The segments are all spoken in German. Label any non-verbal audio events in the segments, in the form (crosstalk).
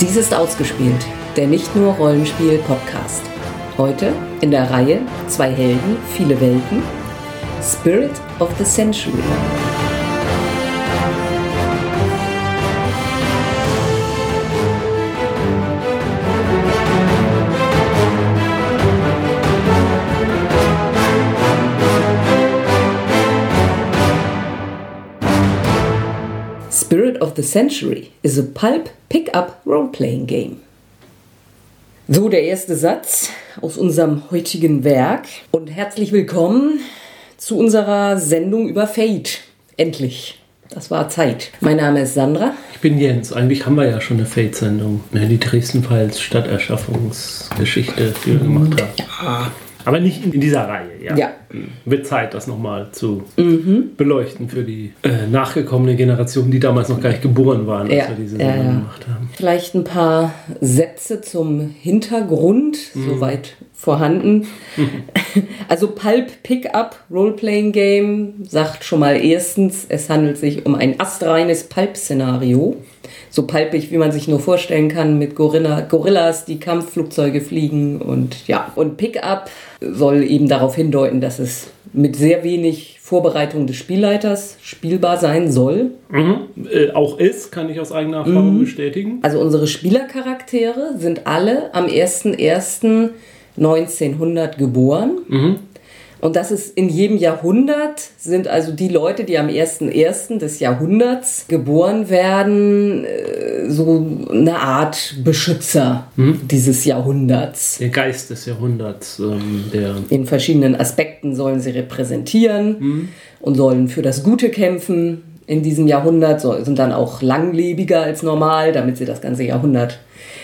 Dies ist ausgespielt, der nicht nur Rollenspiel-Podcast. Heute in der Reihe Zwei Helden, viele Welten, Spirit of the Century. Spirit of the Century is a pulp pick-up role-playing game. So, der erste Satz aus unserem heutigen Werk. Und herzlich willkommen zu unserer Sendung über Fate. Endlich. Das war Zeit. Mein Name ist Sandra. Ich bin Jens. Eigentlich haben wir ja schon eine Fate-Sendung. Die Dresden-Files Stadterschaffungsgeschichte, die wir gemacht haben. Ja. Aber nicht in dieser Reihe, ja. Ja. Wird Zeit, das nochmal zu beleuchten für die äh, nachgekommene Generation, die damals noch gar nicht geboren waren, als Ja, wir diese Sendung ja. gemacht haben. Vielleicht ein paar Sätze zum Hintergrund, soweit vorhanden. (laughs) Also Pulp Pickup Role-Playing Game sagt schon mal erstens, es handelt sich um ein astreines Pulp-Szenario. So pulpig, wie man sich nur vorstellen kann, mit Gorilla, Gorillas, die Kampfflugzeuge fliegen und ja. Und Pickup soll eben darauf hindeuten, dass es mit sehr wenig Vorbereitung des Spielleiters spielbar sein soll. Mhm. Äh, auch ist, kann ich aus eigener Erfahrung Mhm. bestätigen. Also unsere Spielercharaktere sind alle am 01.01.1900 geboren. Und das ist in jedem Jahrhundert, sind also die Leute, die am 01.01. des Jahrhunderts geboren werden, äh, so eine Art Beschützer dieses Jahrhunderts. Der Geist des Jahrhunderts, ähm, der In verschiedenen Aspekten sollen sie repräsentieren und sollen für das Gute kämpfen in diesem Jahrhundert, so- sind dann auch langlebiger als normal, damit sie das ganze Jahrhundert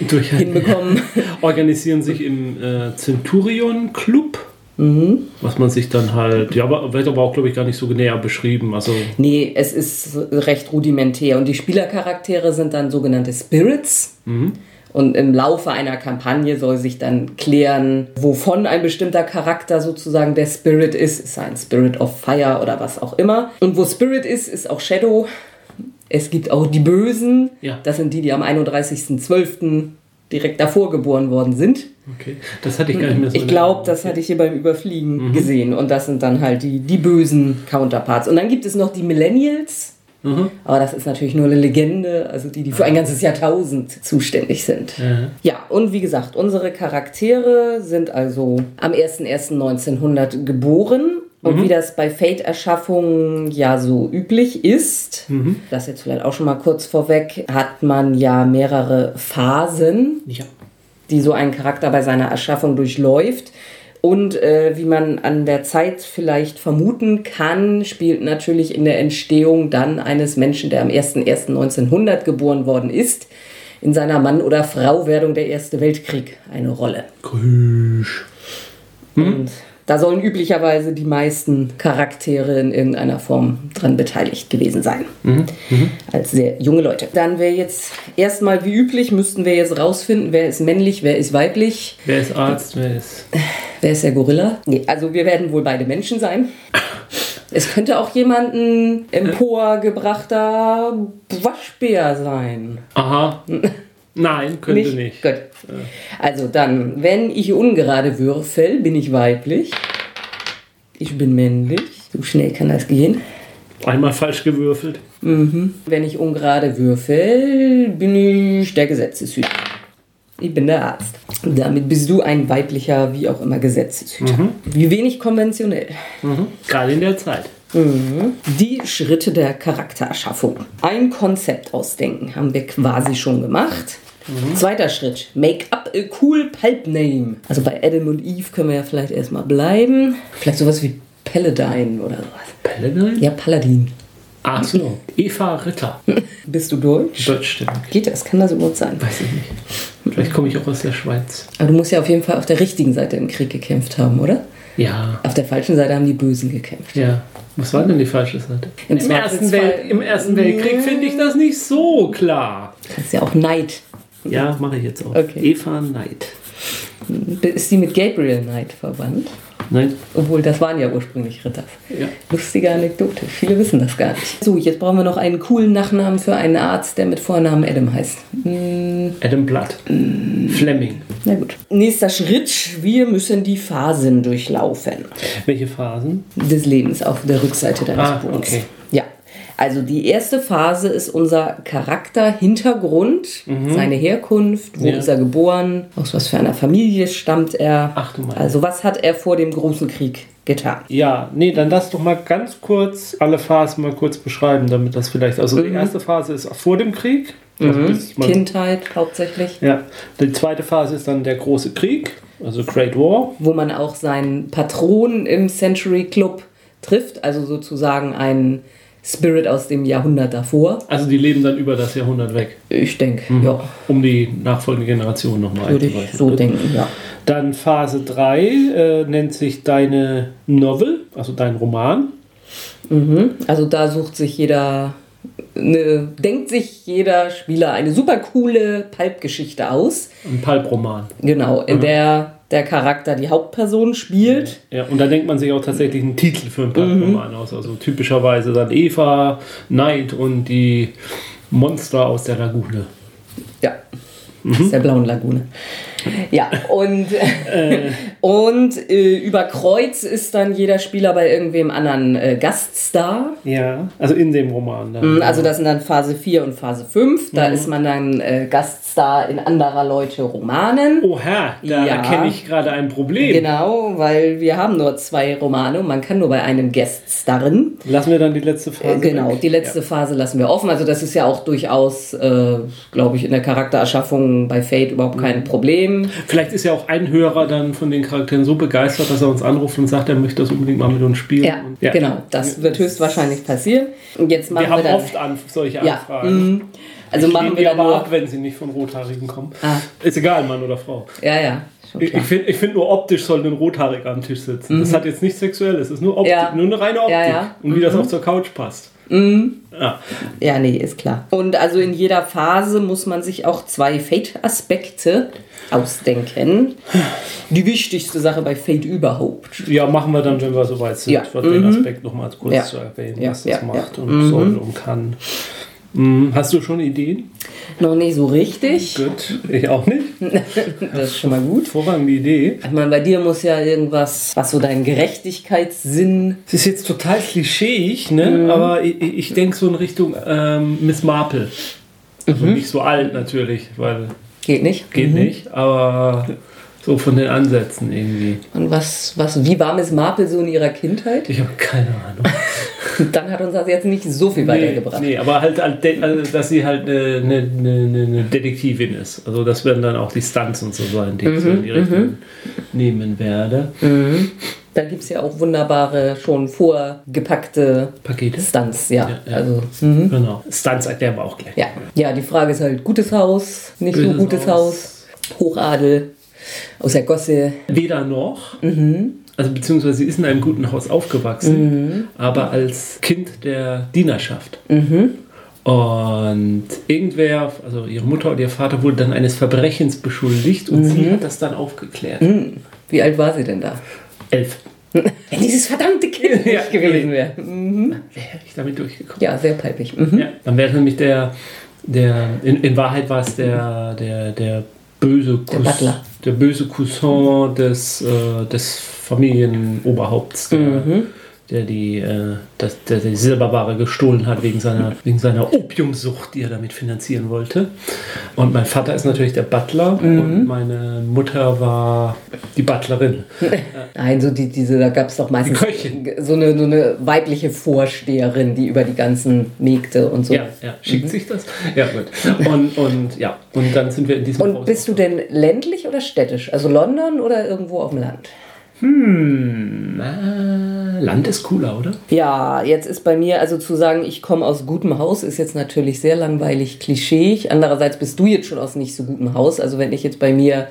durch hinbekommen. (laughs) organisieren sich im äh, Centurion Club. Mhm. Was man sich dann halt, ja, aber wird aber auch, glaube ich, gar nicht so näher beschrieben. Also, Nee, es ist recht rudimentär. Und die Spielercharaktere sind dann sogenannte Spirits. Und im Laufe einer Kampagne soll sich dann klären, wovon ein bestimmter Charakter sozusagen der Spirit ist. Ist er ein Spirit of Fire oder was auch immer. Und wo Spirit ist, ist auch Shadow. Es gibt auch die Bösen. Ja. Das sind die, die am 31.12. direkt davor geboren worden sind. okay, das hatte ich gar nicht mehr so. Ich glaube, Erinnerung. das hatte ich hier beim Überfliegen gesehen. Und das sind dann halt die, die bösen Counterparts. Und dann gibt es noch die Millennials. Aber das ist natürlich nur eine Legende, also die, die für ein ganzes Jahrtausend zuständig sind. Ja. Ja, und wie gesagt, unsere Charaktere sind also am 01.01.1900 geboren. Und wie das bei Fate-Erschaffungen ja so üblich ist, das jetzt vielleicht auch schon mal kurz vorweg, hat man ja mehrere Phasen Ja. die so ein Charakter bei seiner Erschaffung durchläuft. Und äh, wie man an der Zeit vielleicht vermuten kann, spielt natürlich in der Entstehung dann eines Menschen, der am 01.01.1900 geboren worden ist, in seiner Mann- oder Frau-Werdung der Erste Weltkrieg eine Rolle. Grüsch. Und da sollen üblicherweise die meisten Charaktere in irgendeiner Form dran beteiligt gewesen sein. Als sehr junge Leute. Dann wäre jetzt erstmal wie üblich, müssten wir jetzt rausfinden, wer ist männlich, wer ist weiblich. Wer ist Arzt, wer ist. Wer ist der Gorilla? Nee, also wir werden wohl beide Menschen sein. Es könnte auch jemand ein emporgebrachter Waschbär sein. Aha. (laughs) Nein, könnte nicht. Gut. Also dann, wenn ich ungerade würfel, bin ich weiblich. Ich bin männlich. So schnell kann das gehen. Einmal falsch gewürfelt. Wenn ich ungerade würfel, bin ich der Gesetzeshüter. Ich bin der Arzt. Damit bist du ein weiblicher, wie auch immer, Gesetzeshüter. Wie wenig konventionell. Mhm. Gerade in der Zeit. Die Schritte der Charaktererschaffung. Ein Konzept ausdenken haben wir quasi schon gemacht. Zweiter Schritt, make up a cool pulp name. Also bei Adam und Eve können wir ja vielleicht erstmal bleiben. Vielleicht sowas wie Paladin oder sowas. Paladin? Ja, Paladin. Ach so. Eva Ritter. (laughs) Bist du durch? Deutschstimme. Geht das? Kann das überhaupt sein? Weiß ich nicht. Vielleicht komme ich auch aus der Schweiz. Aber du musst ja auf jeden Fall auf der richtigen Seite im Krieg gekämpft haben, oder? Ja. Auf der falschen Seite haben die Bösen gekämpft. Ja. Was war denn die falsche Seite? Im Im, ersten, Welt, Im Ersten Weltkrieg finde ich das nicht so klar. Das ist ja auch Neid. Ja, mache ich jetzt auch. Okay. Eva Knight. Ist die mit Gabriel Knight verwandt? Nein? Obwohl, das waren ja ursprünglich Ritter. Ja. Lustige Anekdote. Viele wissen das gar nicht. So, jetzt brauchen wir noch einen coolen Nachnamen für einen Arzt, der mit Vornamen Adam heißt. Hm, Adam Blood. Fleming. na gut. Nächster Schritt. Wir müssen die Phasen durchlaufen. Welche Phasen? Des Lebens auf der Rückseite deines Ah, Buches. okay. Also die erste Phase ist unser Charakter-Hintergrund, seine Herkunft, wo Mhm. Ja. ist er geboren, aus was für einer Familie stammt er. Ach du meine. Also was hat er vor dem großen Krieg getan? Ja, nee, dann lass doch mal ganz kurz alle Phasen mal kurz beschreiben, damit das vielleicht. Also die erste Phase ist vor dem Krieg. Also man- Kindheit hauptsächlich, Ja, die zweite Phase ist dann der große Krieg, also Great War. wo man auch seinen Patron im Century Club trifft, also sozusagen einen Spirit aus dem Jahrhundert davor. Also die leben dann über das Jahrhundert weg, Ich denke, Mhm. ja, um die nachfolgende Generation nochmal würde ich so denken, ja. Dann Phase 3 äh, nennt sich deine Novel, also dein Roman. Also da sucht sich jeder, eine, denkt sich jeder Spieler eine super coole Pulp-Geschichte aus. Ein Pulp-Roman. Genau, in der der Charakter die Hauptperson spielt. Ja, und da denkt man sich auch tatsächlich einen Titel für einen Pulp-Roman aus. Also typischerweise dann Eva, Knight und die Monster aus der Lagune. Ja, aus der blauen Lagune. Ja, und, (laughs) und äh, über Kreuz ist dann jeder Spieler bei irgendwem anderen äh, Gaststar. Ja, also in dem Roman dann. Mhm, Also das sind dann Phase 4 und Phase 5. Da ist man dann äh, Gaststar in anderer Leute Romanen. Oha, da Ja. erkenne ich gerade ein Problem. Genau, weil wir haben nur zwei Romane und man kann nur bei einem Guest starren. Lassen wir dann die letzte Phase. Äh, genau, weg? die letzte Phase lassen wir offen. Also das ist ja auch durchaus, äh, glaube ich, in der Charaktererschaffung bei Fate überhaupt kein Problem. Vielleicht ist ja auch ein Hörer dann von den Charakteren so begeistert, dass er uns anruft und sagt, er möchte das unbedingt mal mit uns spielen. Ja, Und- genau, das wird höchstwahrscheinlich passieren. Und jetzt machen Wir wir, haben dann... oft an solche ja, Anfragen. mm, also ich machen wir dann aber nur... ab, wenn sie nicht von Rothaarigen kommen. Ah. Ist egal, Mann oder Frau. Ja, ja, Ich, ich finde find nur optisch soll ein Rothaariger am Tisch sitzen. Das hat jetzt nichts Sexuelles, das ist nur Optik, Mhm. Ja. nur eine reine Optik. Ja, ja. Mhm. Und wie das auch zur Couch passt. Ja. Ja, nee, ist klar. Und also in jeder Phase muss man sich auch zwei Fate-Aspekte ausdenken. Die wichtigste Sache bei Fate überhaupt. ja, machen wir dann, wenn wir soweit sind, Ja. für den Aspekt nochmal kurz Ja. zu erwähnen, Ja, was das macht und soll und kann. Mhm. Hast du schon Ideen? Noch nicht so richtig. Gut, ich auch nicht. (laughs) Das ist schon mal gut. Hervorragende Idee. Ich meine, bei dir muss ja irgendwas, was so dein Gerechtigkeitssinn. Es ist jetzt total klischeeig, ne? Mhm. aber ich, ich denke so in Richtung ähm, Miss Marple. Also Mhm. nicht so alt natürlich, weil Geht nicht. geht nicht, aber so von den Ansätzen irgendwie. Und was, was, wie war Miss Marple so in ihrer Kindheit? Ich habe keine Ahnung. (laughs) Dann hat uns das jetzt nicht so viel Nee, weitergebracht. nee, aber halt, halt also, dass sie halt eine, eine, eine, eine Detektivin ist. Also das werden dann auch die Stunts und so sein, die ich so in Mhm, die Richtung nehmen werde. Da gibt es ja auch wunderbare, schon vorgepackte Pakete. Stunts, ja. Ja, ja. Also, mhm. Genau. Stunts erklären wir auch gleich. ja. ja, die Frage ist halt, gutes Haus, nicht so Böses gutes Haus, Hochadel, aus der Gosse. Weder noch. Mhm. Also beziehungsweise sie ist in einem guten Haus aufgewachsen, aber als Kind der Dienerschaft. Mhm. Und irgendwer, also ihre Mutter oder ihr Vater wurde dann eines Verbrechens beschuldigt und Mhm. sie hat das dann aufgeklärt. Wie alt war sie denn da? Elf. (laughs) Wenn dieses verdammte Kind (laughs) Ja, nicht gewesen wäre. Wäre ich damit durchgekommen. Ja, sehr palpig. Mhm. Ja, dann wäre nämlich der, der in, in Wahrheit war es der, der, der böse Der Butler. Der böse Cousin des, äh, des Familienoberhaupts, Mhm. Der, die, äh, das, der die Silberware gestohlen hat wegen seiner, wegen seiner Opiumsucht, die er damit finanzieren wollte. Und mein Vater ist natürlich der Butler Mhm. und meine Mutter war die Butlerin. (laughs) Nein, so die, diese, da gab es doch meistens so eine, so eine weibliche Vorsteherin, die über die ganzen Mägde und so. Ja, ja, schickt sich das? Ja, gut. Und, und ja, und dann sind wir in diesem Und bist du denn ländlich oder städtisch? Also London oder irgendwo auf dem Land? Hm, äh, Land ist cooler, oder? Ja, jetzt ist bei mir, also zu sagen, ich komme aus gutem Haus, ist jetzt natürlich sehr langweilig, klischeeig. Andererseits bist du jetzt schon aus nicht so gutem Haus. Also wenn ich jetzt bei mir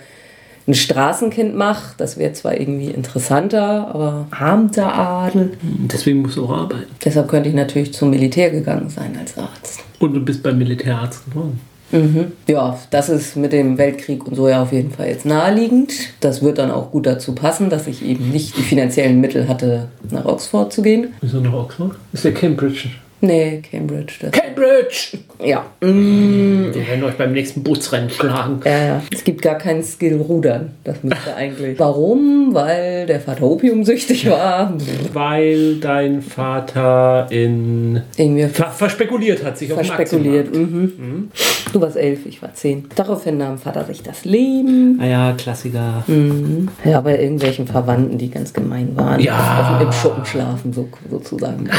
ein Straßenkind mache, das wäre zwar irgendwie interessanter, aber armter Adel. Deswegen musst du auch arbeiten. Deshalb könnte ich natürlich zum Militär gegangen sein als Arzt. Und du bist beim Militärarzt geworden. Mhm. Ja, das ist mit dem Weltkrieg und so ja auf jeden Fall jetzt naheliegend. Das wird dann auch gut dazu passen, dass ich eben nicht die finanziellen Mittel hatte, nach Oxford zu gehen. Wieso nach Oxford? Ist der Cambridge? Nee, Cambridge. Das Cambridge! ja. Mm, Wir werden euch beim nächsten Busrennen schlagen. ja, ja. Es gibt gar keinen Skill Rudern. Das müsste eigentlich. Warum? Weil der Vater opiumsüchtig war. Weil dein Vater in. Irgendwie Ver verspekuliert hat sich auf dem verspekuliert. Aktienmarkt. Mhm. Du warst elf, ich war zehn. Daraufhin nahm Vater sich das Leben. Ah ja, Klassiker. Mhm. Ja, bei irgendwelchen Verwandten, die ganz gemein waren. Ja. Auf, Im Schuppen schlafen, so, sozusagen.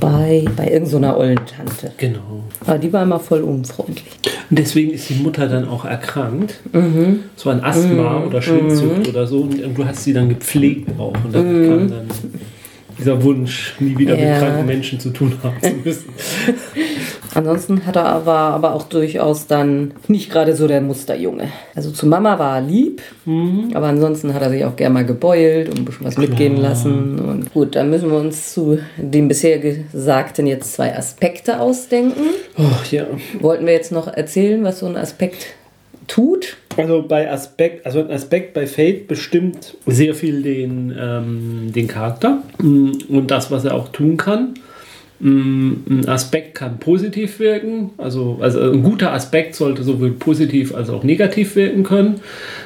bei, bei irgendeiner ollen Tante. Genau. Aber die war immer voll unfreundlich. Und deswegen ist die Mutter dann auch erkrankt. Mhm. So an Asthma oder Schwindsucht oder so. Und du hast sie dann gepflegt auch. Und dann kam dann dieser Wunsch, nie wieder Mhm. Ja. mit kranken Menschen zu tun haben zu müssen. (laughs) Ansonsten hat er aber, aber auch durchaus dann nicht gerade so der Musterjunge. Also zu Mama war er lieb, aber ansonsten hat er sich auch gerne mal gebeult und ein bisschen was mitgehen lassen. Und gut, dann müssen wir uns zu dem bisher Gesagten jetzt zwei Aspekte ausdenken. Oh, ja. Wollten wir jetzt noch erzählen, was so ein Aspekt tut? Also bei Aspekt, also ein Aspekt bei Fate bestimmt sehr viel den, ähm, den Charakter mm, und das, was er auch tun kann. Ein Aspekt kann positiv wirken, also, also ein guter Aspekt sollte sowohl positiv als auch negativ wirken können.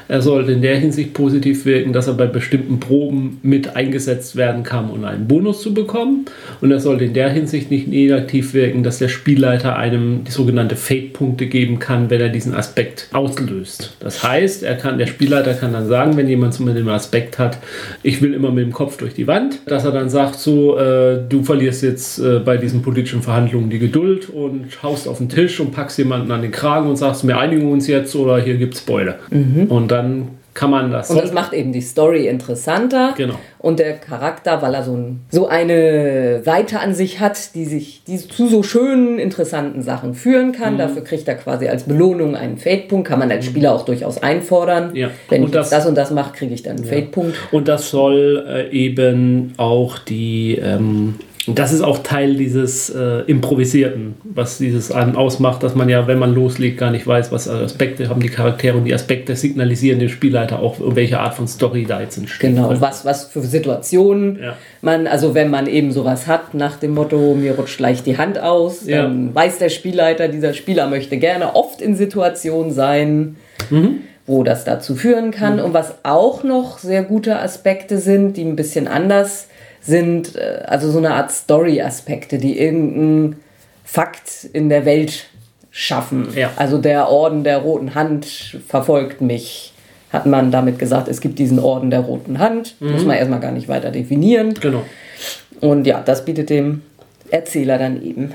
Er sollte in der Hinsicht positiv wirken, dass er bei bestimmten Proben mit eingesetzt werden kann, um einen Bonus zu bekommen. Und er sollte in der Hinsicht nicht negativ wirken, dass der Spielleiter einem die sogenannte Fate-Punkte geben kann, wenn er diesen Aspekt auslöst. Das heißt, er kann, der Spielleiter kann dann sagen, wenn jemand zum Beispiel den Aspekt hat, ich will immer mit dem Kopf durch die Wand, dass er dann sagt, so, äh, du verlierst jetzt äh, bei diesen politischen Verhandlungen die Geduld und haust auf den Tisch und packst jemanden an den Kragen und sagst, wir einigen uns jetzt oder hier gibt's Beule. Und dann kann man das. Und das macht eben die Story interessanter. Genau. Und der Charakter, weil er so, ein, so eine Seite an sich hat, die sich die zu so schönen, interessanten Sachen führen kann. Mhm. Dafür kriegt er quasi als Belohnung einen Fade-Punkt. Kann man als Spieler auch durchaus einfordern. Ja. Wenn Und ich das- das, und das mache, kriege ich dann einen Fade-Punkt. Und das soll äh, eben auch die, ähm, das ist auch Teil dieses äh, Improvisierten, was dieses an ausmacht, dass man ja, wenn man loslegt, gar nicht weiß, was Aspekte haben die Charaktere und die Aspekte signalisieren dem Spielleiter auch, welche Art von Story da jetzt entsteht. Genau, was, was für Situationen Ja. man, also wenn man eben sowas hat, nach dem Motto, mir rutscht leicht die Hand aus, Ja. dann weiß der Spielleiter, dieser Spieler möchte gerne oft in Situationen sein, wo das dazu führen kann. Und was auch noch sehr gute Aspekte sind, die ein bisschen anders sind, äh, also so eine Art Story-Aspekte, die irgendeinen Fakt in der Welt schaffen. Ja. Also der Orden der Roten Hand verfolgt mich. Hat man damit gesagt, es gibt diesen Orden der Roten Hand. Muss man erstmal gar nicht weiter definieren. Genau. Und ja, das bietet dem Erzähler dann eben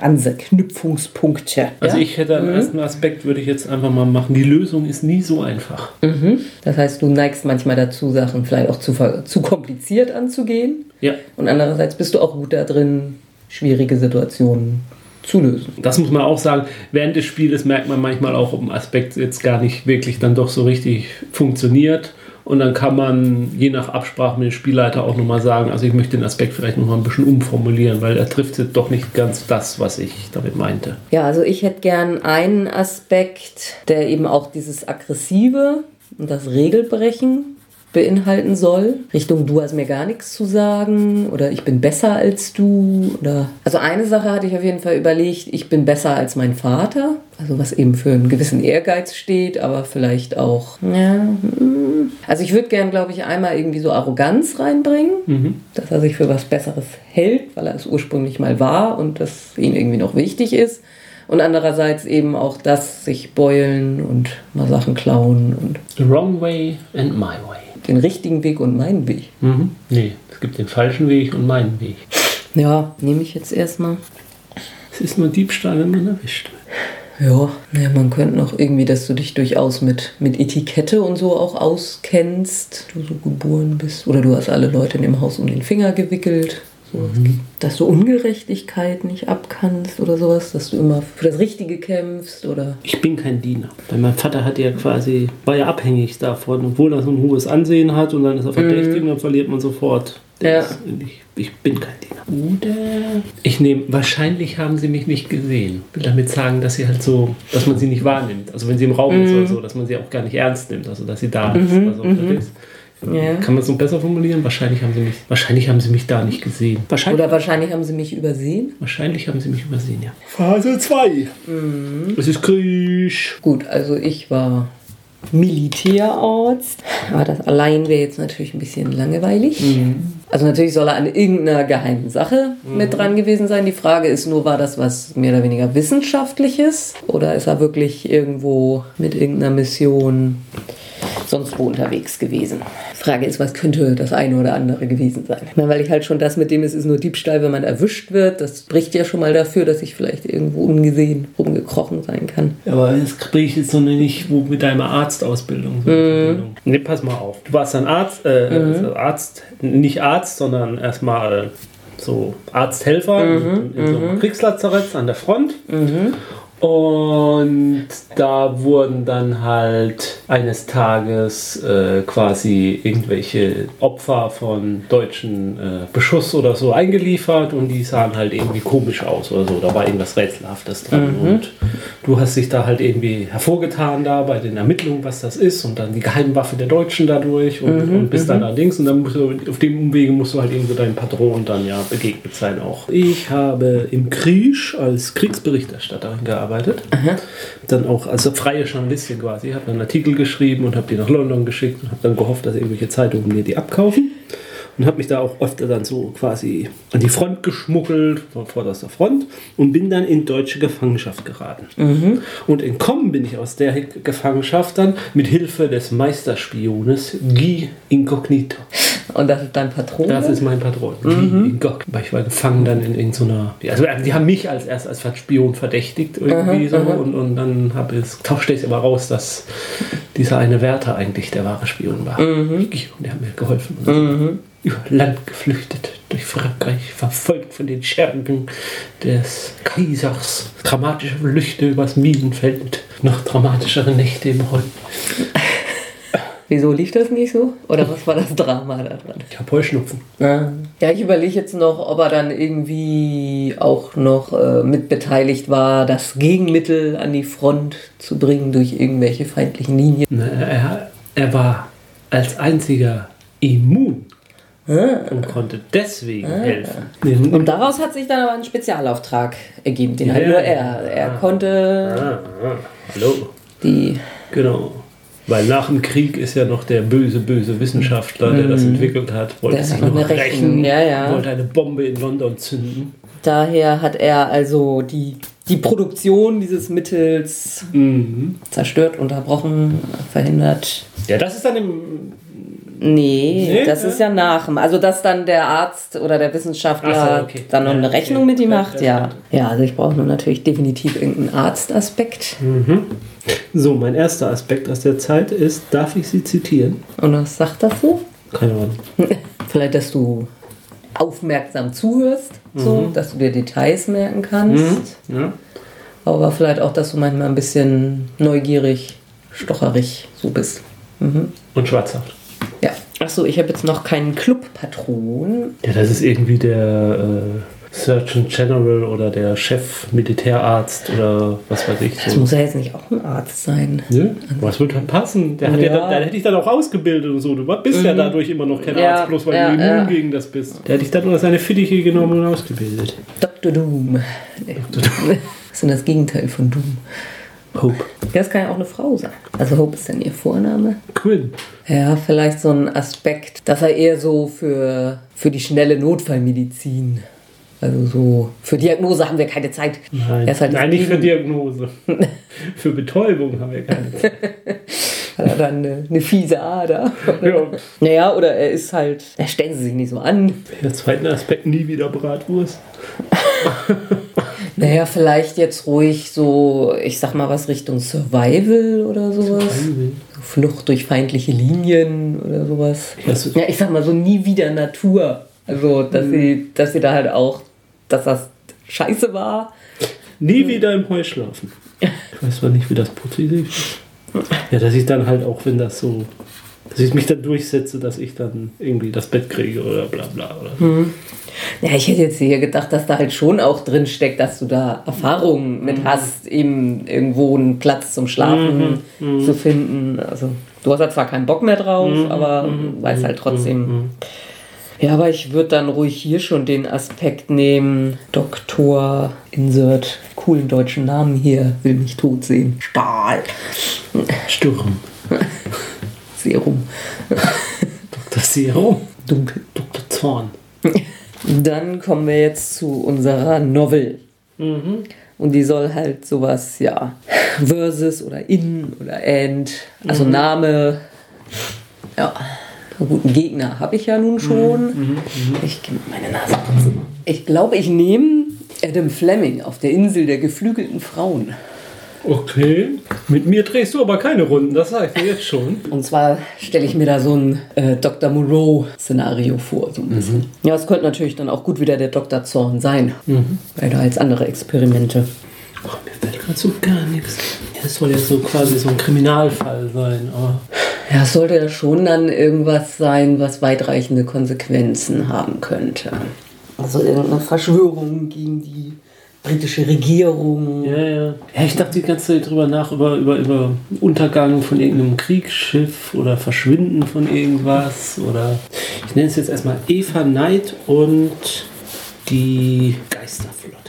Anknüpfungspunkte. Also ja? ich hätte einen ersten Aspekt, würde ich jetzt einfach mal machen. Die Lösung ist nie so einfach. Das heißt, du neigst manchmal dazu, Sachen vielleicht auch zu, zu kompliziert anzugehen. Ja. Und andererseits bist du auch gut da drin, schwierige Situationen zu lösen. Das muss man auch sagen. Während des Spieles merkt man manchmal auch, ob ein Aspekt jetzt gar nicht wirklich dann doch so richtig funktioniert. Und dann kann man je nach Absprache mit dem Spielleiter auch nochmal sagen, also ich möchte den Aspekt vielleicht nochmal ein bisschen umformulieren, weil er trifft jetzt doch nicht ganz das, was ich damit meinte. Ja, also ich hätte gern einen Aspekt, der eben auch dieses Aggressive und das Regelbrechen beinhalten soll. Richtung du hast mir gar nichts zu sagen oder ich bin besser als du oder also eine Sache hatte ich auf jeden Fall überlegt, ich bin besser als mein Vater, also was eben für einen gewissen Ehrgeiz steht, aber vielleicht auch ja, hm. also ich würde gern, glaube ich, einmal irgendwie so Arroganz reinbringen, dass er sich für was besseres hält, weil er es ursprünglich mal war und das ihn irgendwie noch wichtig ist. Und andererseits eben auch das, sich beulen und mal Sachen klauen und The wrong way and my way. Den richtigen Weg und meinen Weg. Mhm. Nee, es gibt den falschen Weg und meinen Weg. Ja, nehme ich jetzt erstmal. Es ist nur Diebstahl, wenn man erwischt wird. Ja, naja, man könnte noch irgendwie, dass du dich durchaus mit, mit Etikette und so auch auskennst, du so geboren bist. Oder du hast alle Leute in dem Haus um den Finger gewickelt. Sowas gibt. Dass du Ungerechtigkeit nicht abkannst oder sowas, dass du immer für das Richtige kämpfst oder. Ich bin kein Diener. Weil mein Vater hat ja quasi, war ja abhängig davon, obwohl er so ein hohes Ansehen hat und dann ist er verdächtig und dann verliert man sofort. Ja. Ich, ich bin kein Diener. Oder ich nehme, wahrscheinlich haben sie mich nicht gesehen. Ich will damit sagen, dass sie halt so, dass man sie nicht wahrnimmt. Also wenn sie im Raum ist oder so, dass man sie auch gar nicht ernst nimmt. Also dass sie da ist. Also unterwegs. Ja. Kann man es so besser formulieren? Wahrscheinlich haben sie mich, wahrscheinlich haben sie mich da nicht gesehen. Wahrscheinlich, Oder wahrscheinlich haben sie mich übersehen. wahrscheinlich haben sie mich übersehen, ja. Phase 2. Es ist Krieg. Gut, also ich war Militärarzt. Aber das allein wäre jetzt natürlich ein bisschen langweilig. Also natürlich soll er an irgendeiner geheimen Sache mit dran gewesen sein. Die Frage ist nur, war das was mehr oder weniger wissenschaftliches? Oder ist er wirklich irgendwo mit irgendeiner Mission sonst wo unterwegs gewesen? Frage ist, was könnte das eine oder andere gewesen sein? Meine, weil ich halt schon das mit dem, es ist nur Diebstahl, wenn man erwischt wird, das spricht ja schon mal dafür, dass ich vielleicht irgendwo ungesehen rumgekrochen sein kann. Aber das kriege ich jetzt noch nicht wo mit deiner Arztausbildung. So Verbindung. Nee, pass mal auf. Du warst dann Arzt, äh, also Arzt, nicht Arzt, sondern erstmal so Arzthelfer in, in so einem Kriegslazarett an der Front. Und da wurden dann halt eines Tages äh, quasi irgendwelche Opfer von deutschen äh, Beschuss oder so eingeliefert und die sahen halt irgendwie komisch aus oder so. Da war irgendwas Rätselhaftes dran. Und du hast dich da halt irgendwie hervorgetan da bei den Ermittlungen, was das ist und dann die Geheimwaffe der Deutschen dadurch und, und bist dann allerdings und dann musst du, auf dem Umwege musst du halt irgendwo deinem Patron dann ja begegnet sein auch. Ich habe im Krieg als Kriegsberichterstatterin gearbeitet. Dann auch als freie Journalistin quasi. Habe dann Artikel geschrieben und habe die nach London geschickt und habe dann gehofft, dass irgendwelche Zeitungen mir die abkaufen. Und habe mich da auch öfter dann so quasi an die Front geschmuggelt, vor vorderster Front, und bin dann in deutsche Gefangenschaft geraten. Und entkommen bin ich aus der Gefangenschaft dann mit Hilfe des Meisterspiones Guy Incognito. Und das ist dein Patron? Das ist mein Patron. Incognito. Weil ich war gefangen dann in irgendeiner. Also, die haben mich als erst als Spion verdächtigt irgendwie so. Und, und dann habe ich, tauschte ich es aber raus, dass dieser eine Wärter eigentlich der wahre Spion war. Und der hat mir geholfen. Dann über Land geflüchtet, durch Frankreich, verfolgt von den Schergen des Kaisers. Dramatische Flüchte übers Minenfeld, noch dramatischere Nächte im Heu. Wieso lief das nicht so? Oder was war das Drama da dran? Ich habe Heuschnupfen. Ja, ich überlege jetzt noch, ob er dann irgendwie auch noch äh, mitbeteiligt war, das Gegenmittel an die Front zu bringen durch irgendwelche feindlichen Linien. Na, Er, er war als einziger immun und konnte deswegen helfen. Nee, Und daraus hat sich dann aber ein Spezialauftrag ergeben, den halt Ja. nur er. Er konnte ah, ah, hallo. die. Genau. Weil nach dem Krieg ist ja noch der böse, böse Wissenschaftler, der das entwickelt hat, wollte Der sich noch Rechnung, rächen, ja, ja. wollte eine Bombe in London zünden. Daher hat er also die, die Produktion dieses Mittels Mhm. zerstört, unterbrochen, verhindert. Ja, das ist dann im. Nee, Nee, das ja. ist ja nach dem. Also, dass dann der Arzt oder der Wissenschaftler so, okay. dann noch eine okay. Rechnung mit ihm macht, ja, ja. Ja, also ich brauche nur natürlich definitiv irgendeinen Arztaspekt. So, mein erster Aspekt aus der Zeit ist, darf ich Sie zitieren? Und was sagt das so? Keine Ahnung. (laughs) Vielleicht, dass du aufmerksam zuhörst, so, Mhm. dass du dir Details merken kannst. Ja. Aber vielleicht auch, dass du manchmal ein bisschen neugierig, stocherig so bist. Mhm. Und Schwarzhaft. Ja. Achso, ich habe jetzt noch keinen Clubpatron. Ja, das ist irgendwie der äh, Surgeon General oder der Chef Militärarzt oder was weiß ich. Das muss ja jetzt nicht auch ein Arzt sein. Ne? Was würde dann passen? Der, hat ja. Ja. dann, der hätte ich dann auch ausgebildet und so. Du bist ja dadurch immer noch kein Ja, Arzt, bloß weil ja, du immun ja. gegen das bist. Der hätte ich dann unter seine Fittiche genommen und ausgebildet. Dr. Doom. Nee. (laughs) Das ist denn das Gegenteil von Doom. Hope. Das kann ja auch eine Frau sein. Also Hope ist dann ihr Vorname. Quinn. Ja, vielleicht so ein Aspekt, dass er eher so für, für die schnelle Notfallmedizin, also so für Diagnose haben wir keine Zeit. Nein, Er halt Nein nicht für Diagnose. (laughs) für Betäubung haben wir keine Zeit. (laughs) Hat er dann eine, eine fiese Ader. (laughs) ja. Naja, oder er ist halt, da stellen sie sich nicht so an. Der zweite Aspekt, nie wieder Bratwurst. Naja, vielleicht jetzt ruhig so, ich sag mal was Richtung Survival oder sowas. So Flucht durch feindliche Linien oder sowas. Ja, so- Ja, ich sag mal so nie wieder Natur. Also, dass sie, dass sie da halt auch, dass das scheiße war. Nie wieder im Heu schlafen. Ich weiß zwar nicht, wie das positiv ist. Ja, dass ich dann halt auch, wenn das so dass ich mich dann durchsetze, dass ich dann irgendwie das Bett kriege oder bla bla. Oder so. Mhm. Ja, ich hätte jetzt hier gedacht, dass da halt schon auch drin steckt, dass du da Erfahrungen mit hast, eben irgendwo einen Platz zum Schlafen zu finden. Also du hast ja zwar keinen Bock mehr drauf, aber weißt halt trotzdem. Ja, aber ich würde dann ruhig hier schon den Aspekt nehmen. Doktor Insert, coolen deutschen Namen hier, will mich tot sehen. Stahl. Sturm. (laughs) Serum. Dr. Serum. Dunkel. Dr. Zorn. Dann kommen wir jetzt zu unserer Novel. Und die soll halt sowas, ja, Versus oder In oder And, also Name. Ja, einen guten Gegner habe ich ja nun schon. Ich gebe meine Nase putzen. Ich glaube, ich nehme Adam Fleming auf der Insel der geflügelten Frauen. Okay. Mit mir drehst du aber keine Runden, das sag ich dir jetzt schon. Und zwar stelle ich mir da so ein äh, Dr. Moreau-Szenario vor. So ein bisschen. Ja, es könnte natürlich dann auch gut wieder der Dr. Zorn sein. Weiter als andere Experimente. Oh, mir fällt gerade so gar nichts. Das soll ja so quasi so ein Kriminalfall sein, aber. Ja, es sollte ja schon dann irgendwas sein, was weitreichende Konsequenzen haben könnte. Also irgendeine Verschwörung gegen die britische Regierung. Ja, ja. Ja, ich dachte die ganze Zeit drüber nach, über, über, über Untergang von irgendeinem Kriegsschiff oder Verschwinden von irgendwas oder. Ich nenne es jetzt erstmal Eva Knight und die Geisterflotte.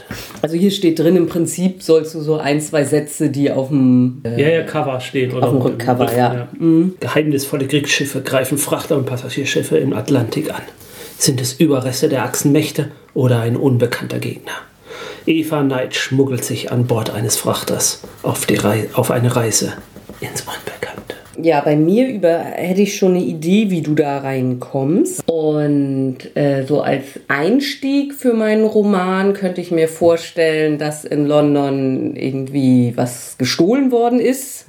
Also hier steht drin, im Prinzip sollst du so ein, zwei Sätze, die auf dem... Äh, Ja, ja, Cover steht. Oder Auf dem Rückcover, ja. Mhm. Geheimnisvolle Kriegsschiffe greifen Frachter und Passagierschiffe im Atlantik an. Sind es Überreste der Achsenmächte oder ein unbekannter Gegner? Eva Knight schmuggelt sich an Bord eines Frachters auf, die Rei auf eine Reise ins Unbekannte. Ja, bei mir über hätte ich schon eine Idee, wie du da reinkommst. Und äh, so als Einstieg für meinen Roman könnte ich mir vorstellen, dass in London irgendwie was gestohlen worden ist.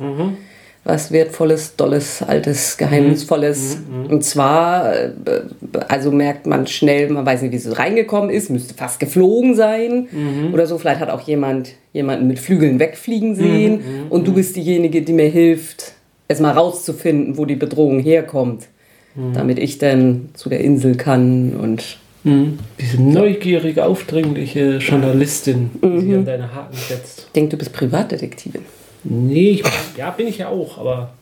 Was wertvolles, dolles, altes, geheimnisvolles. Und zwar, äh, also merkt man schnell, man weiß nicht, wie es reingekommen ist, müsste fast geflogen sein. Oder so. Vielleicht hat auch jemand jemanden mit Flügeln wegfliegen sehen. Und du bist diejenige, die mir hilft, erstmal rauszufinden, wo die Bedrohung herkommt, damit ich dann zu der Insel kann und Diese neugierige, aufdringliche Journalistin, die sie an deine Haken setzt. ich denke, du bist Privatdetektivin. Nee, ich, ja, bin ich ja auch, aber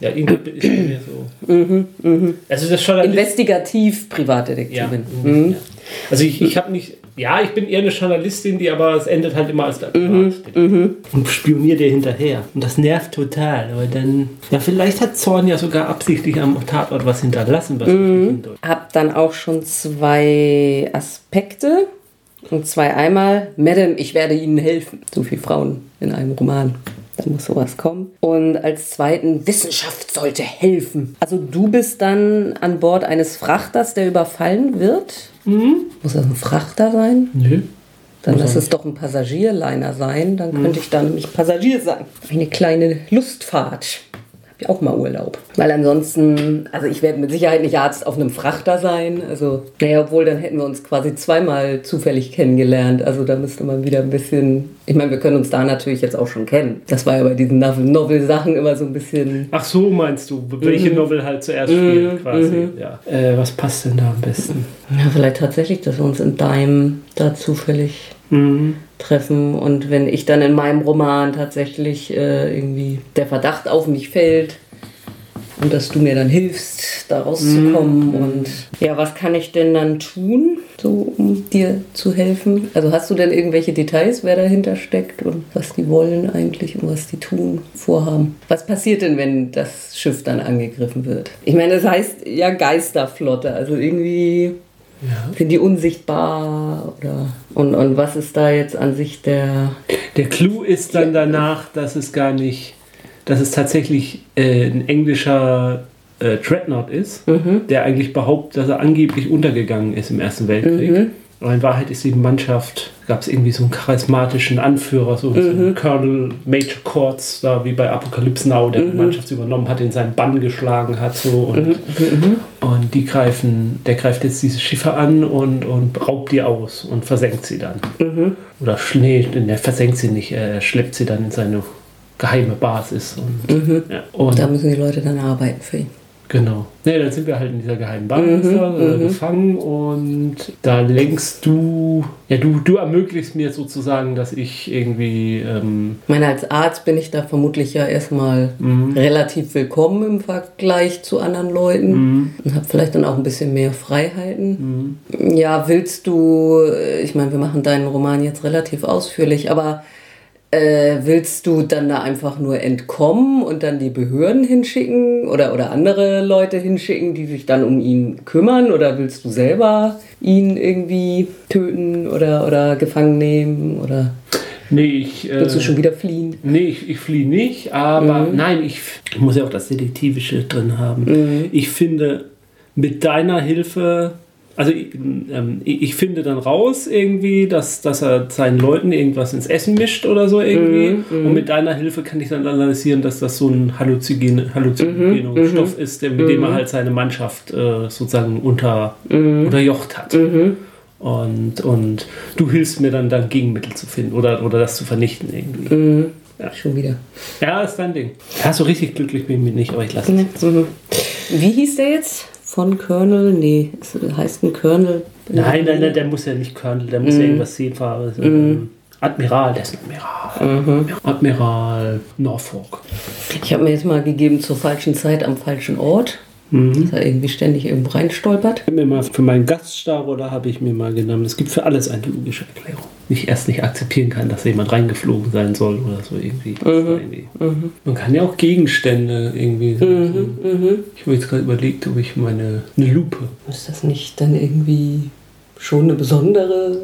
ja, irgendwie ist bei mir so. Also das Journalist. Investigativ Ja. Privatdetektivin. mhm, ja. Also ich, ich habe nicht, ja, ich bin eher eine Journalistin, die aber es endet halt immer als der Privatdetektiv. Und spioniert dir hinterher. Und das nervt total. Aber dann, ja, vielleicht hat Zorn ja sogar absichtlich am Tatort was hinterlassen, was mhm. Hab dann auch schon zwei Aspekte. Und zwei einmal, Madame, ich werde Ihnen helfen. So viele Frauen in einem Roman. Da muss sowas kommen. Und als zweiten, Wissenschaft sollte helfen. Also du bist dann an Bord eines Frachters, der überfallen wird. Muss das ein Frachter sein? Nö. Dann Muss lass es doch ein Passagierliner sein. Dann könnte ich da nämlich Passagier sein. Eine kleine Lustfahrt. Ich auch mal Urlaub. Weil ansonsten, also ich werde mit Sicherheit nicht Arzt auf einem Frachter sein. Also, naja, obwohl dann hätten wir uns quasi zweimal zufällig kennengelernt. Also da müsste man wieder ein bisschen. Ich meine, wir können uns da natürlich jetzt auch schon kennen. Das war ja bei diesen Novel- Novel-Sachen immer so ein bisschen. Ach so, meinst du, welche Novel halt zuerst spielt, quasi. Ja. Äh, was passt denn da am besten? Ja, vielleicht tatsächlich, dass wir uns in deinem da zufällig Mhm. treffen und wenn ich dann in meinem Roman tatsächlich äh, irgendwie der Verdacht auf mich fällt und dass du mir dann hilfst, da rauszukommen und ja, was kann ich denn dann tun, so um dir zu helfen? Also hast du denn irgendwelche Details, wer dahinter steckt und was die wollen eigentlich und was die tun, vorhaben? Was passiert denn, wenn das Schiff dann angegriffen wird? Ich meine, das heißt ja Geisterflotte, also irgendwie sind die unsichtbar oder und, und was ist da jetzt an sich der? Der Clou ist dann danach, dass es gar nicht, dass es tatsächlich äh, ein englischer äh, Dreadnought ist, der eigentlich behauptet, dass er angeblich untergegangen ist im Ersten Weltkrieg. Aber in Wahrheit ist die Mannschaft, gab es irgendwie so einen charismatischen Anführer, so, so einen Colonel Major Courts, da wie bei Apocalypse Now, der die Mannschaft übernommen hat, in seinen Bann geschlagen hat. So, und, und die greifen, der greift jetzt diese Schiffe an und, und raubt die aus und versenkt sie dann. Oder Schnee, der versenkt sie nicht, er schleppt sie dann in seine geheime Basis. Und, ja, und da müssen die Leute dann arbeiten für ihn. Genau. Nee, dann sind wir halt in dieser geheimen Basis mhm, äh, gefangen und da lenkst du, ja, du, du ermöglichst mir sozusagen, dass ich irgendwie. Ähm ich meine, als Arzt bin ich da vermutlich ja erstmal mhm. relativ willkommen im Vergleich zu anderen Leuten mhm. und habe vielleicht dann auch ein bisschen mehr Freiheiten. Mhm. Ja, willst du, ich meine, wir machen deinen Roman jetzt relativ ausführlich, aber äh, willst du dann da einfach nur entkommen und dann die Behörden hinschicken oder, oder andere Leute hinschicken, die sich dann um ihn kümmern? Oder willst du selber ihn irgendwie töten oder, oder gefangen nehmen? Oder nee, ich, willst du äh, schon wieder fliehen? Nee, ich, ich fliehe nicht, aber mhm. nein, ich, ich, muss ja auch das Detektivische drin haben. Mhm. Ich finde, mit deiner Hilfe also ähm, ich finde dann raus irgendwie, dass, dass er seinen Leuten irgendwas ins Essen mischt oder so irgendwie. Mm, mm. Und mit deiner Hilfe kann ich dann analysieren, dass das so ein Halluzinogener Halluzinogen mm, Stoff ist, der, mit dem er halt seine Mannschaft äh, sozusagen unter, unterjocht hat. Und, und du hilfst mir dann, dann Gegenmittel zu finden oder, oder das zu vernichten irgendwie. Ja. Schon wieder. Ja, ist dein Ding. Ja, so richtig glücklich bin ich nicht, aber ich lasse es. Mhm. Wie hieß der jetzt? Von Colonel? Nee, es heißt ein Colonel. Nein, nein, nein, der muss ja nicht Colonel, der muss mm. ja irgendwas Seefahrer sein. Mm. Admiral, der ist ein Admiral. Mhm. Admiral Norfolk. Ich habe mir jetzt mal gegeben zur falschen Zeit am falschen Ort. Mhm. Dass er irgendwie ständig irgendwo reinstolpert. Ich mir mal für meinen Gaststar oder habe ich mir mal genommen, es gibt für alles eine logische Erklärung. Nicht erst nicht akzeptieren kann, dass jemand reingeflogen sein soll oder so irgendwie. Mhm. irgendwie. Mhm. Man kann ja auch Gegenstände irgendwie. Mhm. mhm. Ich habe jetzt gerade überlegt, ob ich meine eine Lupe. Ist das nicht dann irgendwie schon eine besondere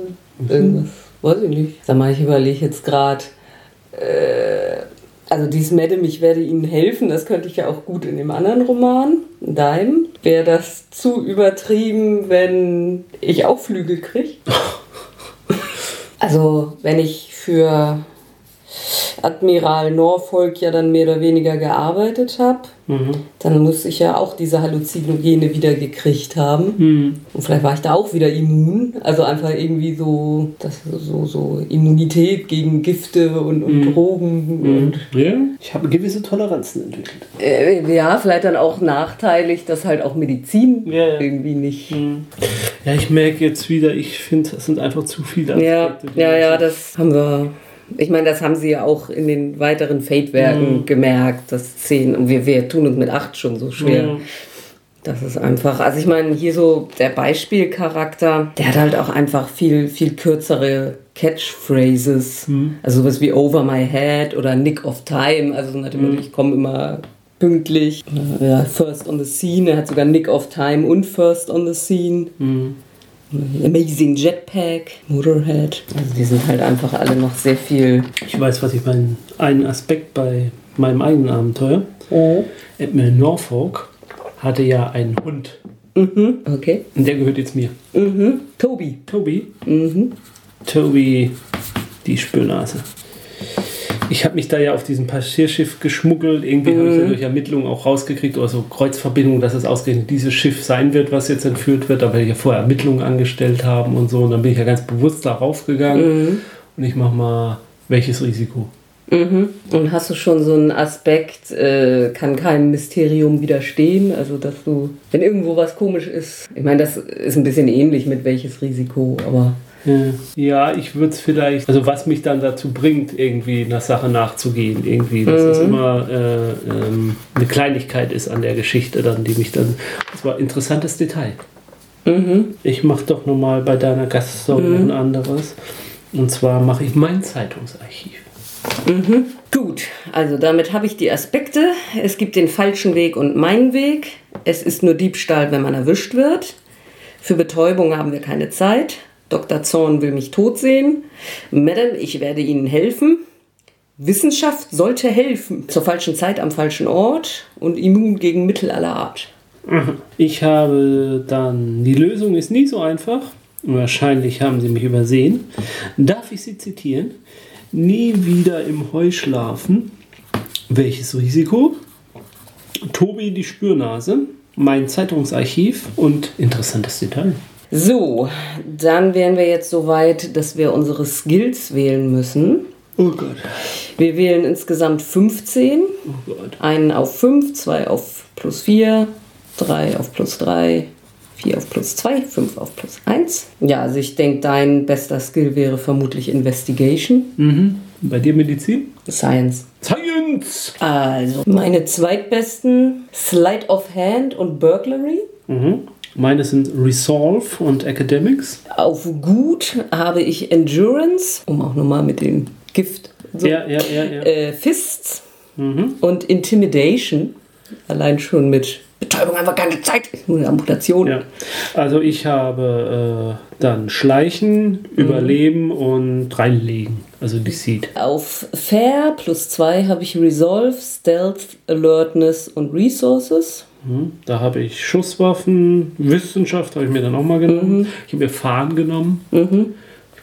irgendwas? Weiß ich nicht. Sag mal, ich überlege jetzt gerade. Äh, also dies Madame, ich werde Ihnen helfen, das könnte ich ja auch gut in dem anderen Roman, in deinem. Wäre das zu übertrieben, wenn ich auch Flügel kriege? (laughs) also wenn ich für Admiral Norfolk ja dann mehr oder weniger gearbeitet habe, mhm. dann muss ich ja auch diese Halluzinogene wieder gekriegt haben. Mhm. Und vielleicht war ich da auch wieder immun. Also einfach irgendwie so, das, so, so Immunität gegen Gifte und, und mhm. Drogen. Mhm. Und ja, ich habe gewisse Toleranzen entwickelt. Äh, ja, vielleicht dann auch nachteilig, dass halt auch Medizin ja, ja. irgendwie nicht. Mhm. Ja, ich merke jetzt wieder, ich finde, es sind einfach zu viele Aspekte. Ja, ja, ja, das haben wir ich meine, das haben sie ja auch in den weiteren Fate-Werken mhm. gemerkt, dass 10, und wir, wir tun uns mit 8 schon so schwer. Mhm. Das ist einfach, also ich meine, hier so der Beispielcharakter, der hat halt auch einfach viel, viel kürzere Catchphrases. Mhm. Also sowas wie Over My Head oder Nick of Time. Also natürlich, mhm. ich komme immer pünktlich. Ja, First on the Scene. Er hat sogar Nick of Time und First on the Scene. Mhm. Amazing Jetpack, Motorhead. Also die sind halt einfach alle noch sehr viel. Ich weiß, was ich meine. Ein Aspekt bei meinem eigenen Abenteuer. Oh. Admiral Norfolk hatte ja einen Hund. Mhm, okay. Und der gehört jetzt mir. Mhm. Toby. Toby? Mhm. Toby, die Spürnase ich habe mich da ja auf diesem Passierschiff geschmuggelt. Irgendwie mhm. habe ich ja durch Ermittlungen auch rausgekriegt oder so Kreuzverbindungen, dass es ausgerechnet dieses Schiff sein wird, was jetzt entführt wird. Da werde ich ja vorher Ermittlungen angestellt haben und so. Und dann bin ich ja ganz bewusst darauf gegangen. Mhm. Und ich mache mal, welches Risiko? Mhm. Und hast du schon so einen Aspekt, äh, kann keinem Mysterium widerstehen? Also, dass du, wenn irgendwo was komisch ist, ich meine, das ist ein bisschen ähnlich mit welches Risiko, aber. Ja, ich würde es vielleicht, also was mich dann dazu bringt, irgendwie einer Sache nachzugehen, irgendwie, dass mhm. das immer äh, ähm, eine Kleinigkeit ist an der Geschichte dann, die mich dann, das war ein interessantes Detail. Mhm. Ich mache doch nochmal bei deiner Gaststory mhm. ein anderes. Und zwar mache ich mein Zeitungsarchiv. Mhm. Gut, also damit habe ich die Aspekte. Es gibt den falschen Weg und meinen Weg. Es ist nur Diebstahl, wenn man erwischt wird. Für Betäubung haben wir keine Zeit. Dr. Zorn will mich tot sehen. Madame, ich werde Ihnen helfen. Wissenschaft sollte helfen. Zur falschen Zeit am falschen Ort und immun gegen Mittel aller Art. Ich habe dann, die Lösung ist nie so einfach. Wahrscheinlich haben Sie mich übersehen. Darf ich Sie zitieren? Nie wieder im Heu schlafen. Welches Risiko? Tobi die Spürnase, mein Zeitungsarchiv und interessantes Detail. So, dann wären wir jetzt so weit, dass wir unsere Skills wählen müssen. Oh Gott. Wir wählen insgesamt 15. Oh Gott. Einen auf 5, zwei auf plus 4, 3 auf plus 3, 4 auf plus 2, 5 auf plus 1. Ja, also ich denke, dein bester Skill wäre vermutlich Investigation. Mhm. Bei dir Medizin? Science. Science! Also, meine zweitbesten Slide of Hand und Burglary. Mhm. Meine sind Resolve und Academics. Auf gut habe ich Endurance, um auch nochmal mit dem Gift. So. Ja, ja, ja, ja. Äh, Fists Mhm. und Intimidation. Allein schon mit Betäubung einfach keine Zeit. Nur eine Amputation. Ja, also ich habe äh, dann Schleichen, Überleben und reinlegen. Also Deceit. Auf Fair plus 2 habe ich Resolve, Stealth, Alertness und Resources. Mhm. Da habe ich Schusswaffen, Wissenschaft habe ich mir dann auch mal genommen. Ich habe mir Fahren genommen. Ich habe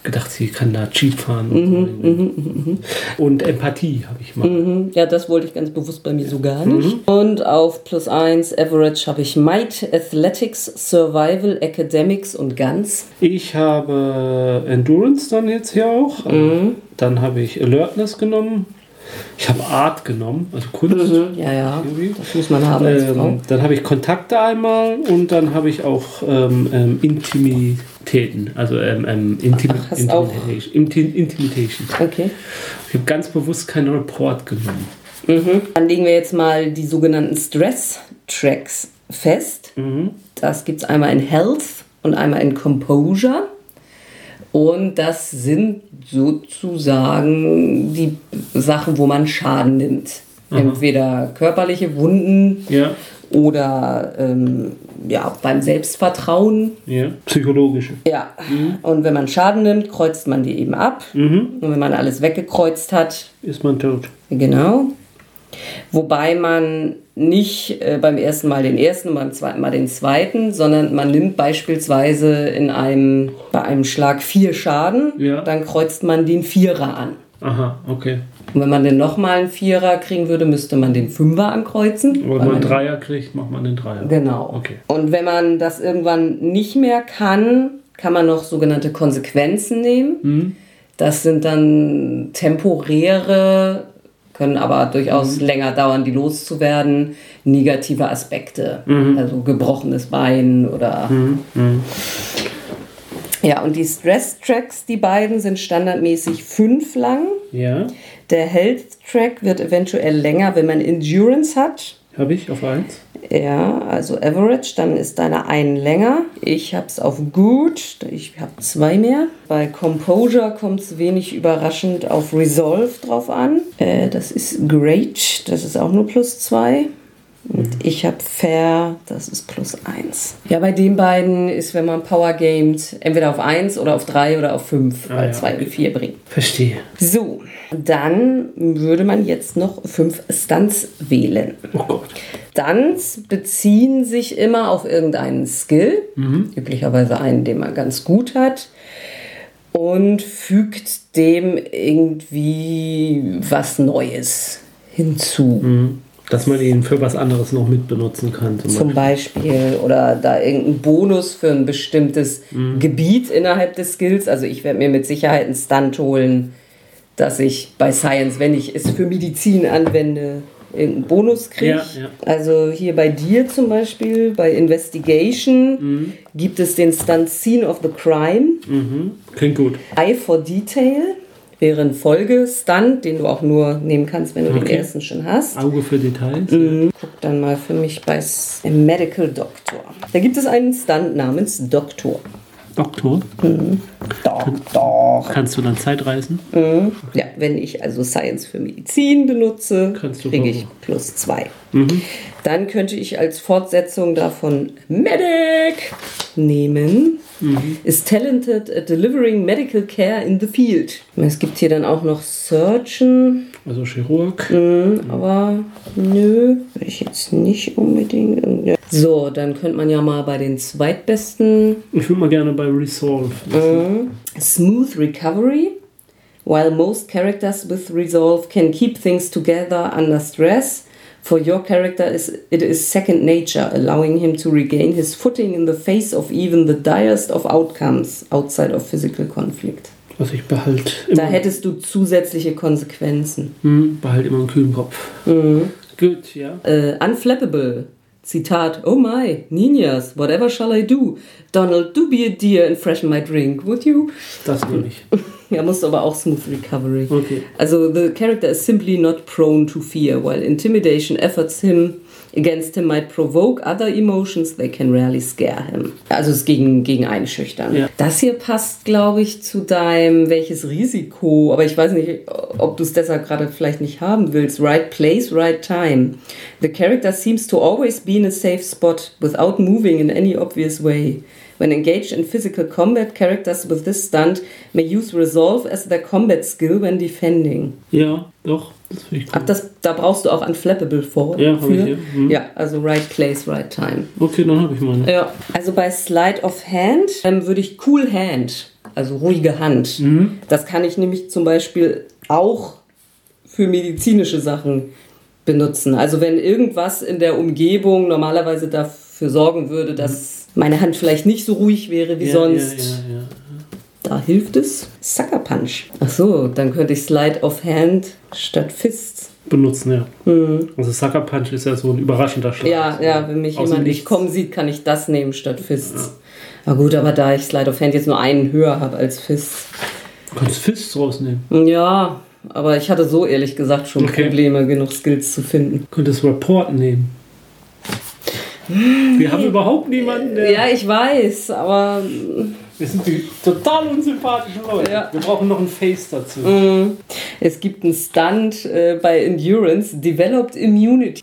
gedacht, sie kann da Jeep fahren. Und, so. und Empathie habe ich mal. Mhm. Ja, das wollte ich ganz bewusst bei mir so gar nicht. Und auf plus 1 Average habe ich Might, Athletics, Survival, Academics und Guns. Ich habe Endurance dann jetzt hier auch. Dann habe ich Alertness genommen. Ich habe Art genommen, also Kunst. Ja, ja, Irgendwie. das muss man haben. Ähm, dann habe ich Kontakte einmal und dann habe ich auch ähm, ähm, Intimitäten, also ähm, ähm, Intimi Ach, hast auch- Intimidation. Inti Intimidation. Okay. Ich habe ganz bewusst keinen Report genommen. Mhm. Dann legen wir jetzt mal die sogenannten Stress-Tracks fest. Das gibt es einmal in Health und einmal in Composure. Und das sind sozusagen die Sachen, wo man Schaden nimmt. Entweder körperliche Wunden Ja, oder ähm, ja, beim Selbstvertrauen. ja. Psychologische. Ja, und wenn man Schaden nimmt, kreuzt man die eben ab. Und wenn man alles weggekreuzt hat, Ist man tot. Genau. Wobei man nicht äh, beim ersten Mal den ersten und beim zweiten Mal den zweiten, sondern man nimmt beispielsweise in einem, bei einem Schlag vier Schaden, Ja. dann kreuzt man den Vierer an. Aha, okay. Und wenn man den nochmal einen Vierer kriegen würde, müsste man den Fünfer ankreuzen. Aber wenn man einen Dreier kriegt, macht man den Dreier. Genau. Okay. Und wenn man das irgendwann nicht mehr kann, kann man noch sogenannte Konsequenzen nehmen. Mhm. Das sind dann temporäre, können aber durchaus Mhm. länger dauern, die loszuwerden, negative Aspekte. Mhm. Also gebrochenes Bein oder. Ja, und die Stress-Tracks, die beiden, sind standardmäßig fünf lang. Ja, Der Health-Track wird eventuell länger, wenn man Endurance hat. habe ich auf eins. Ja, also Average, dann ist deine einen länger. Ich hab's auf Gut, ich habe zwei mehr. Bei Composure kommt es wenig überraschend auf Resolve drauf an. Äh, das ist Great, das ist auch nur plus zwei. Und ich habe Fair, das ist plus eins. Ja, bei den beiden ist, wenn man Power gamet, entweder auf eins oder auf drei oder auf fünf, weil ja, zwei und vier bringen. Verstehe. So, dann würde man jetzt noch fünf Stunts wählen. Oh Gott. Stunts beziehen sich immer auf irgendeinen Skill, üblicherweise einen, den man ganz gut hat, und fügt dem irgendwie was Neues hinzu. Dass man ihn für was anderes noch mitbenutzen kann. Zum Zum Beispiel oder da irgendein Bonus für ein bestimmtes Gebiet innerhalb des Skills. Also ich werde mir mit Sicherheit einen Stunt holen, dass ich bei Science, wenn ich es für Medizin anwende, irgendeinen Bonus kriege. Ja, ja. Also hier bei dir zum Beispiel, bei Investigation, gibt es den Stunt Scene of the Crime. Mhm. Klingt gut. Eye for Detail wäre ein Folgestunt, den du auch nur nehmen kannst, wenn du den Okay. ersten schon hast. Auge für Details. Guck dann mal für mich bei Medical Doctor. Da gibt es einen Stunt namens Doktor. Doktor. Doktor. Kannst du dann Zeit reisen? Ja, wenn ich also Science für Medizin benutze, kriege ich plus zwei. Dann könnte ich als Fortsetzung davon Medic nehmen. Is talented at delivering medical care in the field. Es gibt hier dann auch noch Surgeon. Also Chirurg. Aber nö, will ich jetzt nicht unbedingt. So, dann könnte man ja mal bei den zweitbesten Ich würde mal gerne bei Resolve. Smooth Recovery. While most characters with Resolve can keep things together under stress, for your character is, it is second nature, allowing him to regain his footing in the face of even the direst of outcomes outside of physical conflict. Also ich behalte Da hättest du zusätzliche Konsequenzen. hm, behalt immer einen kühlen Kopf. Gut, ja. Äh, unflappable. Zitat, Oh my, Ninas, whatever shall I do? Donald, do be a dear and freshen my drink, would you? Das nehme ich. (laughs) Ja, musst aber auch Smooth Recovery. Okay. Also, the character is simply not prone to fear, while intimidation efforts him against him might provoke other emotions, they can rarely scare him. Also, es ist gegen, gegen einschüchtern. Ja. Das hier passt, glaube ich, zu deinem welches Risiko, aber ich weiß nicht, ob du es deshalb gerade vielleicht nicht haben willst. Right place, right time. The character seems to always be in a safe spot without moving in any obvious way. When engaged in physical combat, characters with this stunt may use resolve as their combat skill when defending. Ja, doch. Das finde ich Ach, gut. das, da brauchst du auch Unflappable vor. Ja, hab für. ich hier. Mhm. Ja, also right place, right time. Okay, dann habe ich meine. Ja, also bei Slide of Hand ähm, würde ich Cool Hand, also ruhige Hand. Mhm. Das kann ich nämlich zum Beispiel auch für medizinische Sachen benutzen. Also wenn irgendwas in der Umgebung normalerweise dafür sorgen würde, dass meine Hand vielleicht nicht so ruhig wäre wie Ja, sonst, Ja, ja, ja. da hilft es. Sucker Punch. Ach so, dann könnte ich Slide of Hand statt Fist. Benutzen, ja. Also Sucker Punch ist ja so ein überraschender Schlag. Mhm. Ja, So ja, wenn mich jemand nicht kommen sieht, kann ich das nehmen statt Fists. Na gut, aber da ich Slide of Hand jetzt nur einen höher habe als Fist. Du könntest Fists rausnehmen. Ja, aber ich hatte so ehrlich gesagt schon Okay. Probleme, genug Skills zu finden. Du könntest Report nehmen. Wir haben überhaupt niemanden, der. Ja, ich weiß, aber Wir sind die total unsympathischen Leute. Ja. Wir brauchen noch ein Face dazu. mm, es gibt einen Stunt äh, bei Endurance, Developed Immunity.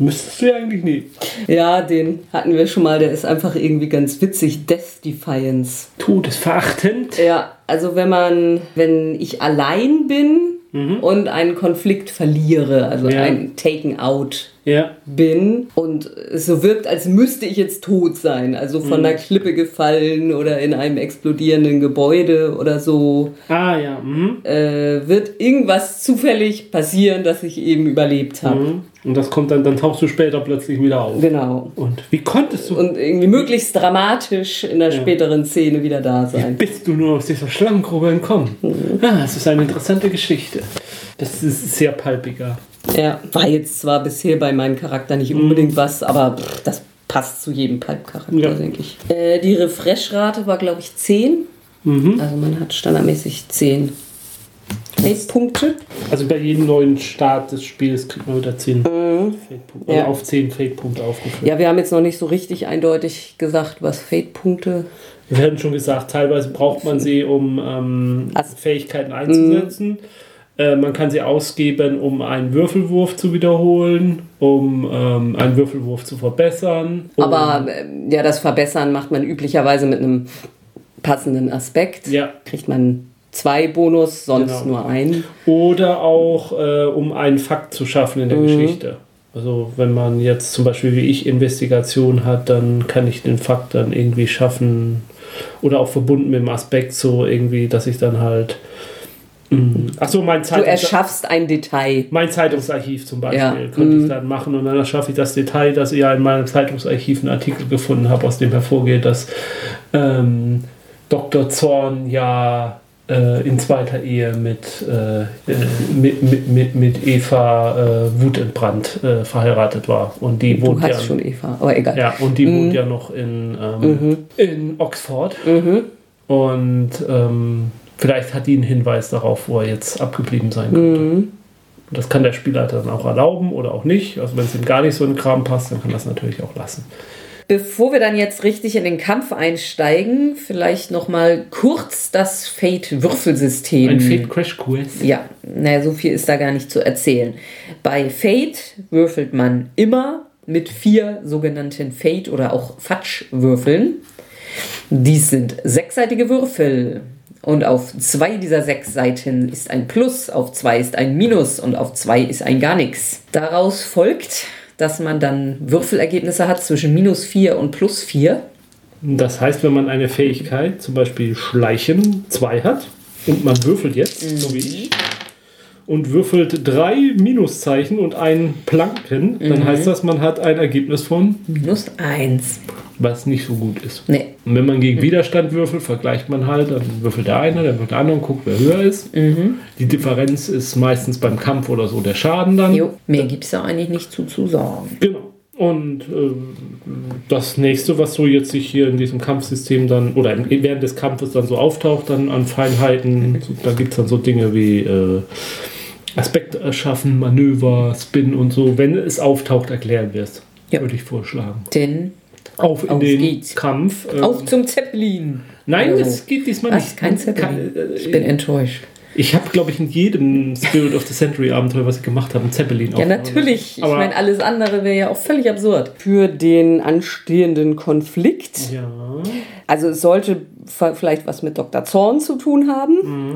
Müsstest du ja eigentlich nie. Ja, den hatten wir schon mal, der ist einfach irgendwie ganz witzig. Death Defiance. Todesverachtend. Ja, also wenn man, wenn ich allein bin und einen Konflikt verliere, also Ja. ein Taken Out Ja. bin und es so wirkt, als müsste ich jetzt tot sein, also von einer Klippe gefallen oder in einem explodierenden Gebäude oder so, Ah ja. Mhm. äh, wird irgendwas zufällig passieren, dass ich eben überlebt habe. Mhm. Und das kommt dann, dann tauchst du später plötzlich wieder auf. Genau. Und wie konntest du? Und irgendwie möglichst dramatisch in der späteren Szene wieder da sein. bist du nur aus dieser Schlangengrube entkommen? Ah, es ist eine interessante Geschichte. Das ist sehr palpiger. Ja, war jetzt zwar bisher bei meinem Charakter nicht unbedingt was, aber pff, das passt zu jedem Pulp-Charakter, Ja. denke ich. Äh, die Refresh-Rate war, glaube ich, 10. Mhm. Also man hat standardmäßig 10 Fate-Punkte. Also bei jedem neuen Start des Spiels kriegt man wieder 10 Fate-Punkte. Ja. Oder auf 10 Fate-Punkte aufgeführt. Ja, wir haben jetzt noch nicht so richtig eindeutig gesagt, was Fate-Punkte. Wir hatten schon gesagt, teilweise braucht man sie, um ähm, Fähigkeiten einzusetzen. Äh, man kann sie ausgeben, um einen Würfelwurf zu wiederholen, um ähm, einen Würfelwurf zu verbessern. um- Aber äh, ja, das Verbessern macht man üblicherweise mit einem passenden Aspekt. Ja. Kriegt man zwei Bonus, sonst Genau. nur einen. Oder auch, äh, um einen Fakt zu schaffen in der Geschichte. Also wenn man jetzt zum Beispiel wie ich Investigation hat, dann kann ich den Fakt dann irgendwie schaffen. Oder auch verbunden mit dem Aspekt so irgendwie, dass ich dann halt... Achso, mein Du Zeitungs erschaffst ein Detail. mein Zeitungsarchiv zum Beispiel Ja, könnte mhm. ich dann machen und dann erschaffe ich das Detail, dass ich ja in meinem Zeitungsarchiv einen Artikel gefunden habe, aus dem hervorgeht, dass ähm, Dr. Zorn ja äh, in zweiter Ehe mit, äh, äh, mit, mit, mit, mit Eva äh, Wutentbrannt äh, verheiratet war. Und die Du wohnt ja, schon Eva, aber egal. ja, und die wohnt ja noch in, ähm, in Oxford. Und ähm, vielleicht hat die einen Hinweis darauf, wo er jetzt abgeblieben sein könnte. Das kann der Spielleiter dann auch erlauben oder auch nicht. Also wenn es ihm gar nicht so in den Kram passt, dann kann das natürlich auch lassen. Bevor wir dann jetzt richtig in den Kampf einsteigen, vielleicht noch mal kurz das Fate-Würfelsystem. Ein Fate Crash Quest. Ja, naja, so viel ist da gar nicht zu erzählen. Bei Fate würfelt man immer mit vier sogenannten Fate- oder auch Fatsch-Würfeln. Dies sind sechsseitige Würfel. Und auf zwei dieser sechs Seiten ist ein Plus, auf zwei ist ein Minus und auf zwei ist ein gar nichts. Daraus folgt, dass man dann Würfelergebnisse hat zwischen minus 4 und plus 4. Das heißt, wenn man eine Fähigkeit, zum Beispiel Schleichen 2 hat und man würfelt jetzt, so wie ich, und würfelt drei Minuszeichen und einen Planken, dann heißt das, man hat ein Ergebnis von, Minus 1. was nicht so gut ist. Nee. Und wenn man gegen Widerstand würfelt, vergleicht man halt, dann würfelt der eine, dann würfelt der andere und guckt, wer höher ist. Die Differenz ist meistens beim Kampf oder so der Schaden dann. Jo, mehr gibt es ja eigentlich nicht zu, zu sagen. Genau. Und äh, das nächste, was so jetzt sich hier in diesem Kampfsystem dann, oder während des Kampfes dann so auftaucht, dann an Feinheiten, so, da gibt es dann so Dinge wie äh, Aspekt erschaffen, Manöver, Spin und so. Wenn es auftaucht, erklären wir es. Ja. Würde ich vorschlagen. Denn Auf in Auf den geht's. Kampf. ähm, auf zum Zeppelin. Nein, Oder es geht diesmal nicht. Kein Zeppelin. Kein- äh, Ich bin enttäuscht. Ich habe, glaube ich, in jedem Spirit of the Century Abenteuer, was ich gemacht habe, einen Zeppelin Ja, natürlich. Ich Aber- meine, alles andere wäre ja auch völlig absurd. Für den anstehenden Konflikt. Ja. Also es sollte vielleicht was mit Dr. Zorn zu tun haben.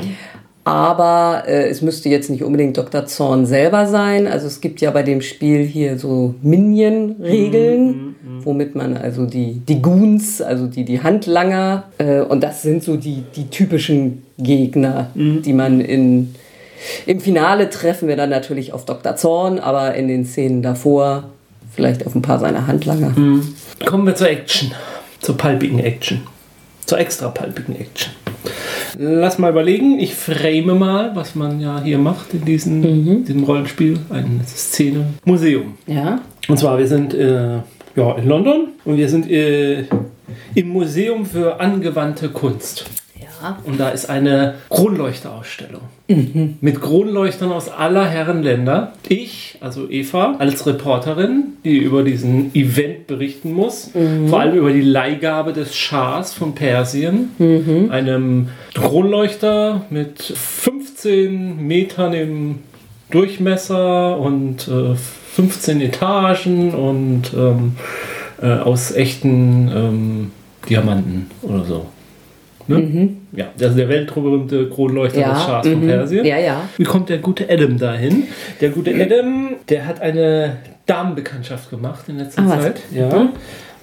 Aber äh, es müsste jetzt nicht unbedingt Dr. Zorn selber sein. Also es gibt ja bei dem Spiel hier so Minion-Regeln, womit man also die, die Goons, also die, die Handlanger, äh, und das sind so die, die typischen Gegner, die man in, im Finale treffen wir dann natürlich auf Dr. Zorn, aber in den Szenen davor vielleicht auf ein paar seiner Handlanger. Kommen wir zur Action. Zur palpigen Action. Zur extra palpigen Action. Lass mal überlegen. Ich frame mal, was man ja hier macht in diesem, diesem Rollenspiel. Eine Szene. Museum. Ja? Und zwar, wir sind äh, ja, in London und wir sind äh, im Museum für angewandte Kunst. Und da ist eine Kronleuchterausstellung. Mit Kronleuchtern aus aller Herren Länder. Ich, also Eva, als Reporterin, die über diesen Event berichten muss. Vor allem über die Leihgabe des Schahs von Persien. Einem Kronleuchter mit 15 Metern im Durchmesser und äh, 15 Etagen und ähm, äh, aus echten ähm, Diamanten oder so. Ne? Ja, das ist der weltberühmte Kronleuchter Ja, des Schahs von mhm. Persien. Ja, ja. Wie kommt der gute Adam dahin? Der gute Adam, der hat eine Damenbekanntschaft gemacht in letzter Ah, was? Zeit. Ja.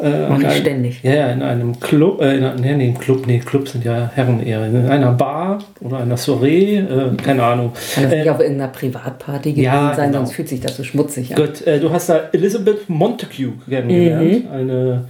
Äh, Mach in ich einem- ständig. Ja, ja, in einem Club, äh, in, einem- nee, Club, nee, Clubs sind ja Herren eher. In einer Bar oder einer Soiree, äh, keine Ahnung. Kann das Äh, nicht auf irgendeiner Privatparty gewesen ja, sein, genau. sonst fühlt sich das so schmutzig an. Gut, äh, du hast da Elizabeth Montague kennengelernt. Mhm. Eine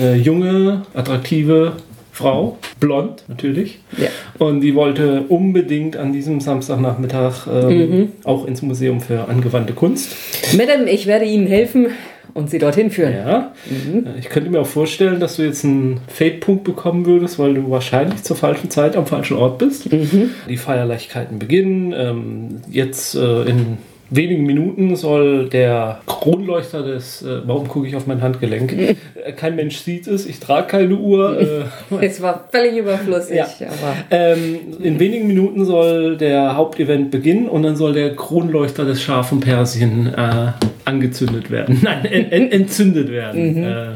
äh, junge, attraktive Frau, blond natürlich. Ja. Und die wollte unbedingt an diesem Samstagnachmittag ähm, Mhm. auch ins Museum für angewandte Kunst. Madame, ich werde Ihnen helfen und Sie dorthin führen. Ja. Mhm. Ich könnte mir auch vorstellen, dass du jetzt einen Fade-Punkt bekommen würdest, weil du wahrscheinlich zur falschen Zeit am falschen Ort bist. Mhm. Die Feierlichkeiten beginnen. Ähm, jetzt äh, in wenigen Minuten soll der Kronleuchter des. Äh, warum gucke ich auf mein Handgelenk? (laughs) Äh, Kein Mensch sieht es. Ich trage keine Uhr. (laughs) Äh, Es war völlig überflüssig, Ja. aber ähm, in wenigen Minuten soll der Hauptevent beginnen und dann soll der Kronleuchter des Schah von Persien äh, angezündet werden. (laughs) Nein, en, en, entzündet werden. Äh,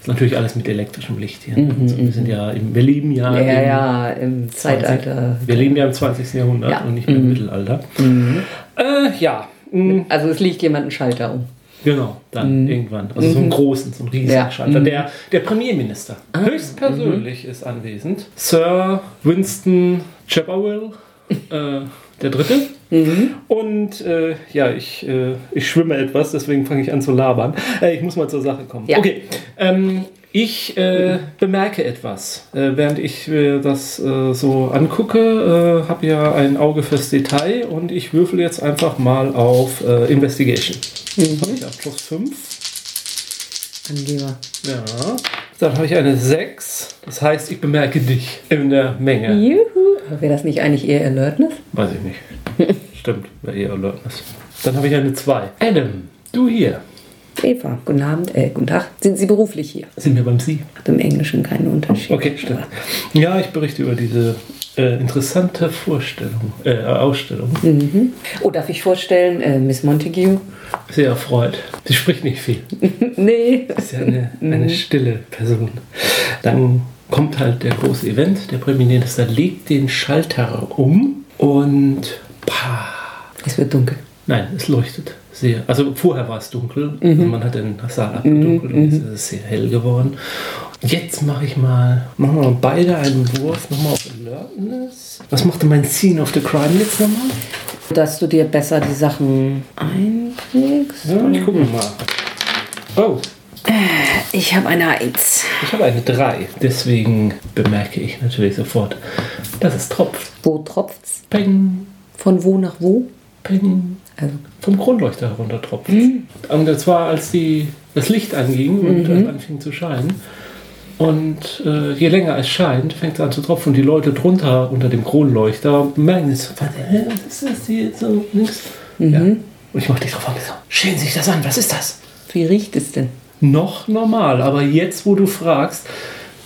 ist natürlich alles mit elektrischem Licht hier. ne? also wir sind ja im, wir leben ja, ja, im ja, im Zeitalter. wir leben ja im 20. Jahrhundert Ja. und nicht mehr im Mittelalter. Äh, ja, mh, Also es liegt jemand einen Schalter um. genau, dann irgendwann. Also so einen großen, so einen riesigen Ja. Schalter. Der, der Premierminister höchstpersönlich ist anwesend. Sir Winston Chipperwell, äh, der Dritte. Und äh, ja, ich, äh, ich schwimme etwas, deswegen fange ich an zu labern. Äh, ich muss mal zur Sache kommen. Ja. Okay, ähm, ich äh, bemerke etwas, äh, während ich äh, das äh, so angucke, äh, habe ja ein Auge fürs Detail und ich würfel jetzt einfach mal auf äh, Investigation. Habe ich auf plus 5. Angeber. Ja. Dann habe ich eine 6. Das heißt, ich bemerke dich in der Menge. Juhu. Aber wäre das nicht eigentlich eher Alertness? Weiß ich nicht. Stimmt, wäre eher Alertness. Dann habe ich eine 2. Adam, du hier. Eva, guten Abend, äh, guten Tag. Sind Sie beruflich hier? Sind wir beim Sie? Hat im Englischen keinen Unterschied. Okay, stimmt. Ja, ich berichte über diese äh, interessante Vorstellung, äh, Ausstellung. Oh, darf ich vorstellen, äh, Miss Montague? Sehr erfreut. Sie spricht nicht viel. (laughs) nee. Ist ja eine, eine stille Person. Dann kommt halt der große Event. Der Premierminister legt den Schalter um und pah, Es wird dunkel. Nein, es leuchtet sehr. Also vorher war es dunkel. Also man hat den Saal abgedunkelt und jetzt ist es sehr hell geworden. Jetzt mache ich mal, machen wir mal beide einen Wurf nochmal auf Alertness. Was macht denn mein Scene of the Crime jetzt nochmal? Dass du dir besser die Sachen einträgst. Ja, ich gucke mal. Oh, Ich habe eine Eins. ich habe eine 3. Deswegen bemerke ich natürlich sofort, dass es tropft. Wo tropft's? Peng, Von wo nach wo? peng. Also, Vom Kronleuchter herunter tropft. Und das war, als die das Licht anging und äh, anfing zu scheinen. Und äh, je länger es scheint, fängt es an zu tropfen und die Leute drunter unter dem Kronleuchter merken es, was ist das hier so links? Ja. Und ich mach dich drauf an, so, schälen sich das an, was ist das? Wie riecht es denn? Noch normal, aber jetzt, wo du fragst,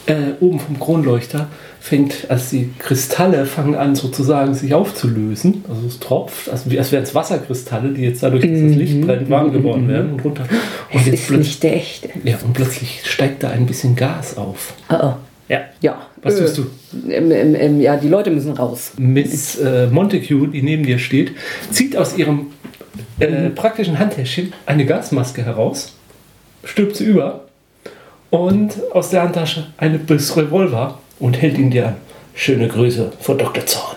äh, oben vom Kronleuchter fängt, als die Kristalle fangen an sozusagen sich aufzulösen, also es tropft, also wie, als wären es Wasserkristalle, die jetzt dadurch, dass das Licht brennt, warm geworden werden und runter. Und Es jetzt ist nicht der echte. ja, und plötzlich steigt da ein bisschen Gas auf. Oh, oh. Ja. Ja. Was äh, tust du? Ähm, ähm, ähm, ja, die Leute müssen raus. Miss äh, Montague, die neben dir steht, zieht aus ihrem äh, praktischen Handtäschchen eine Gasmaske heraus, stülpt sie über und aus der Handtasche eine Biss Revolver und hält ihn dir an. Schöne Grüße von Dr. Zorn.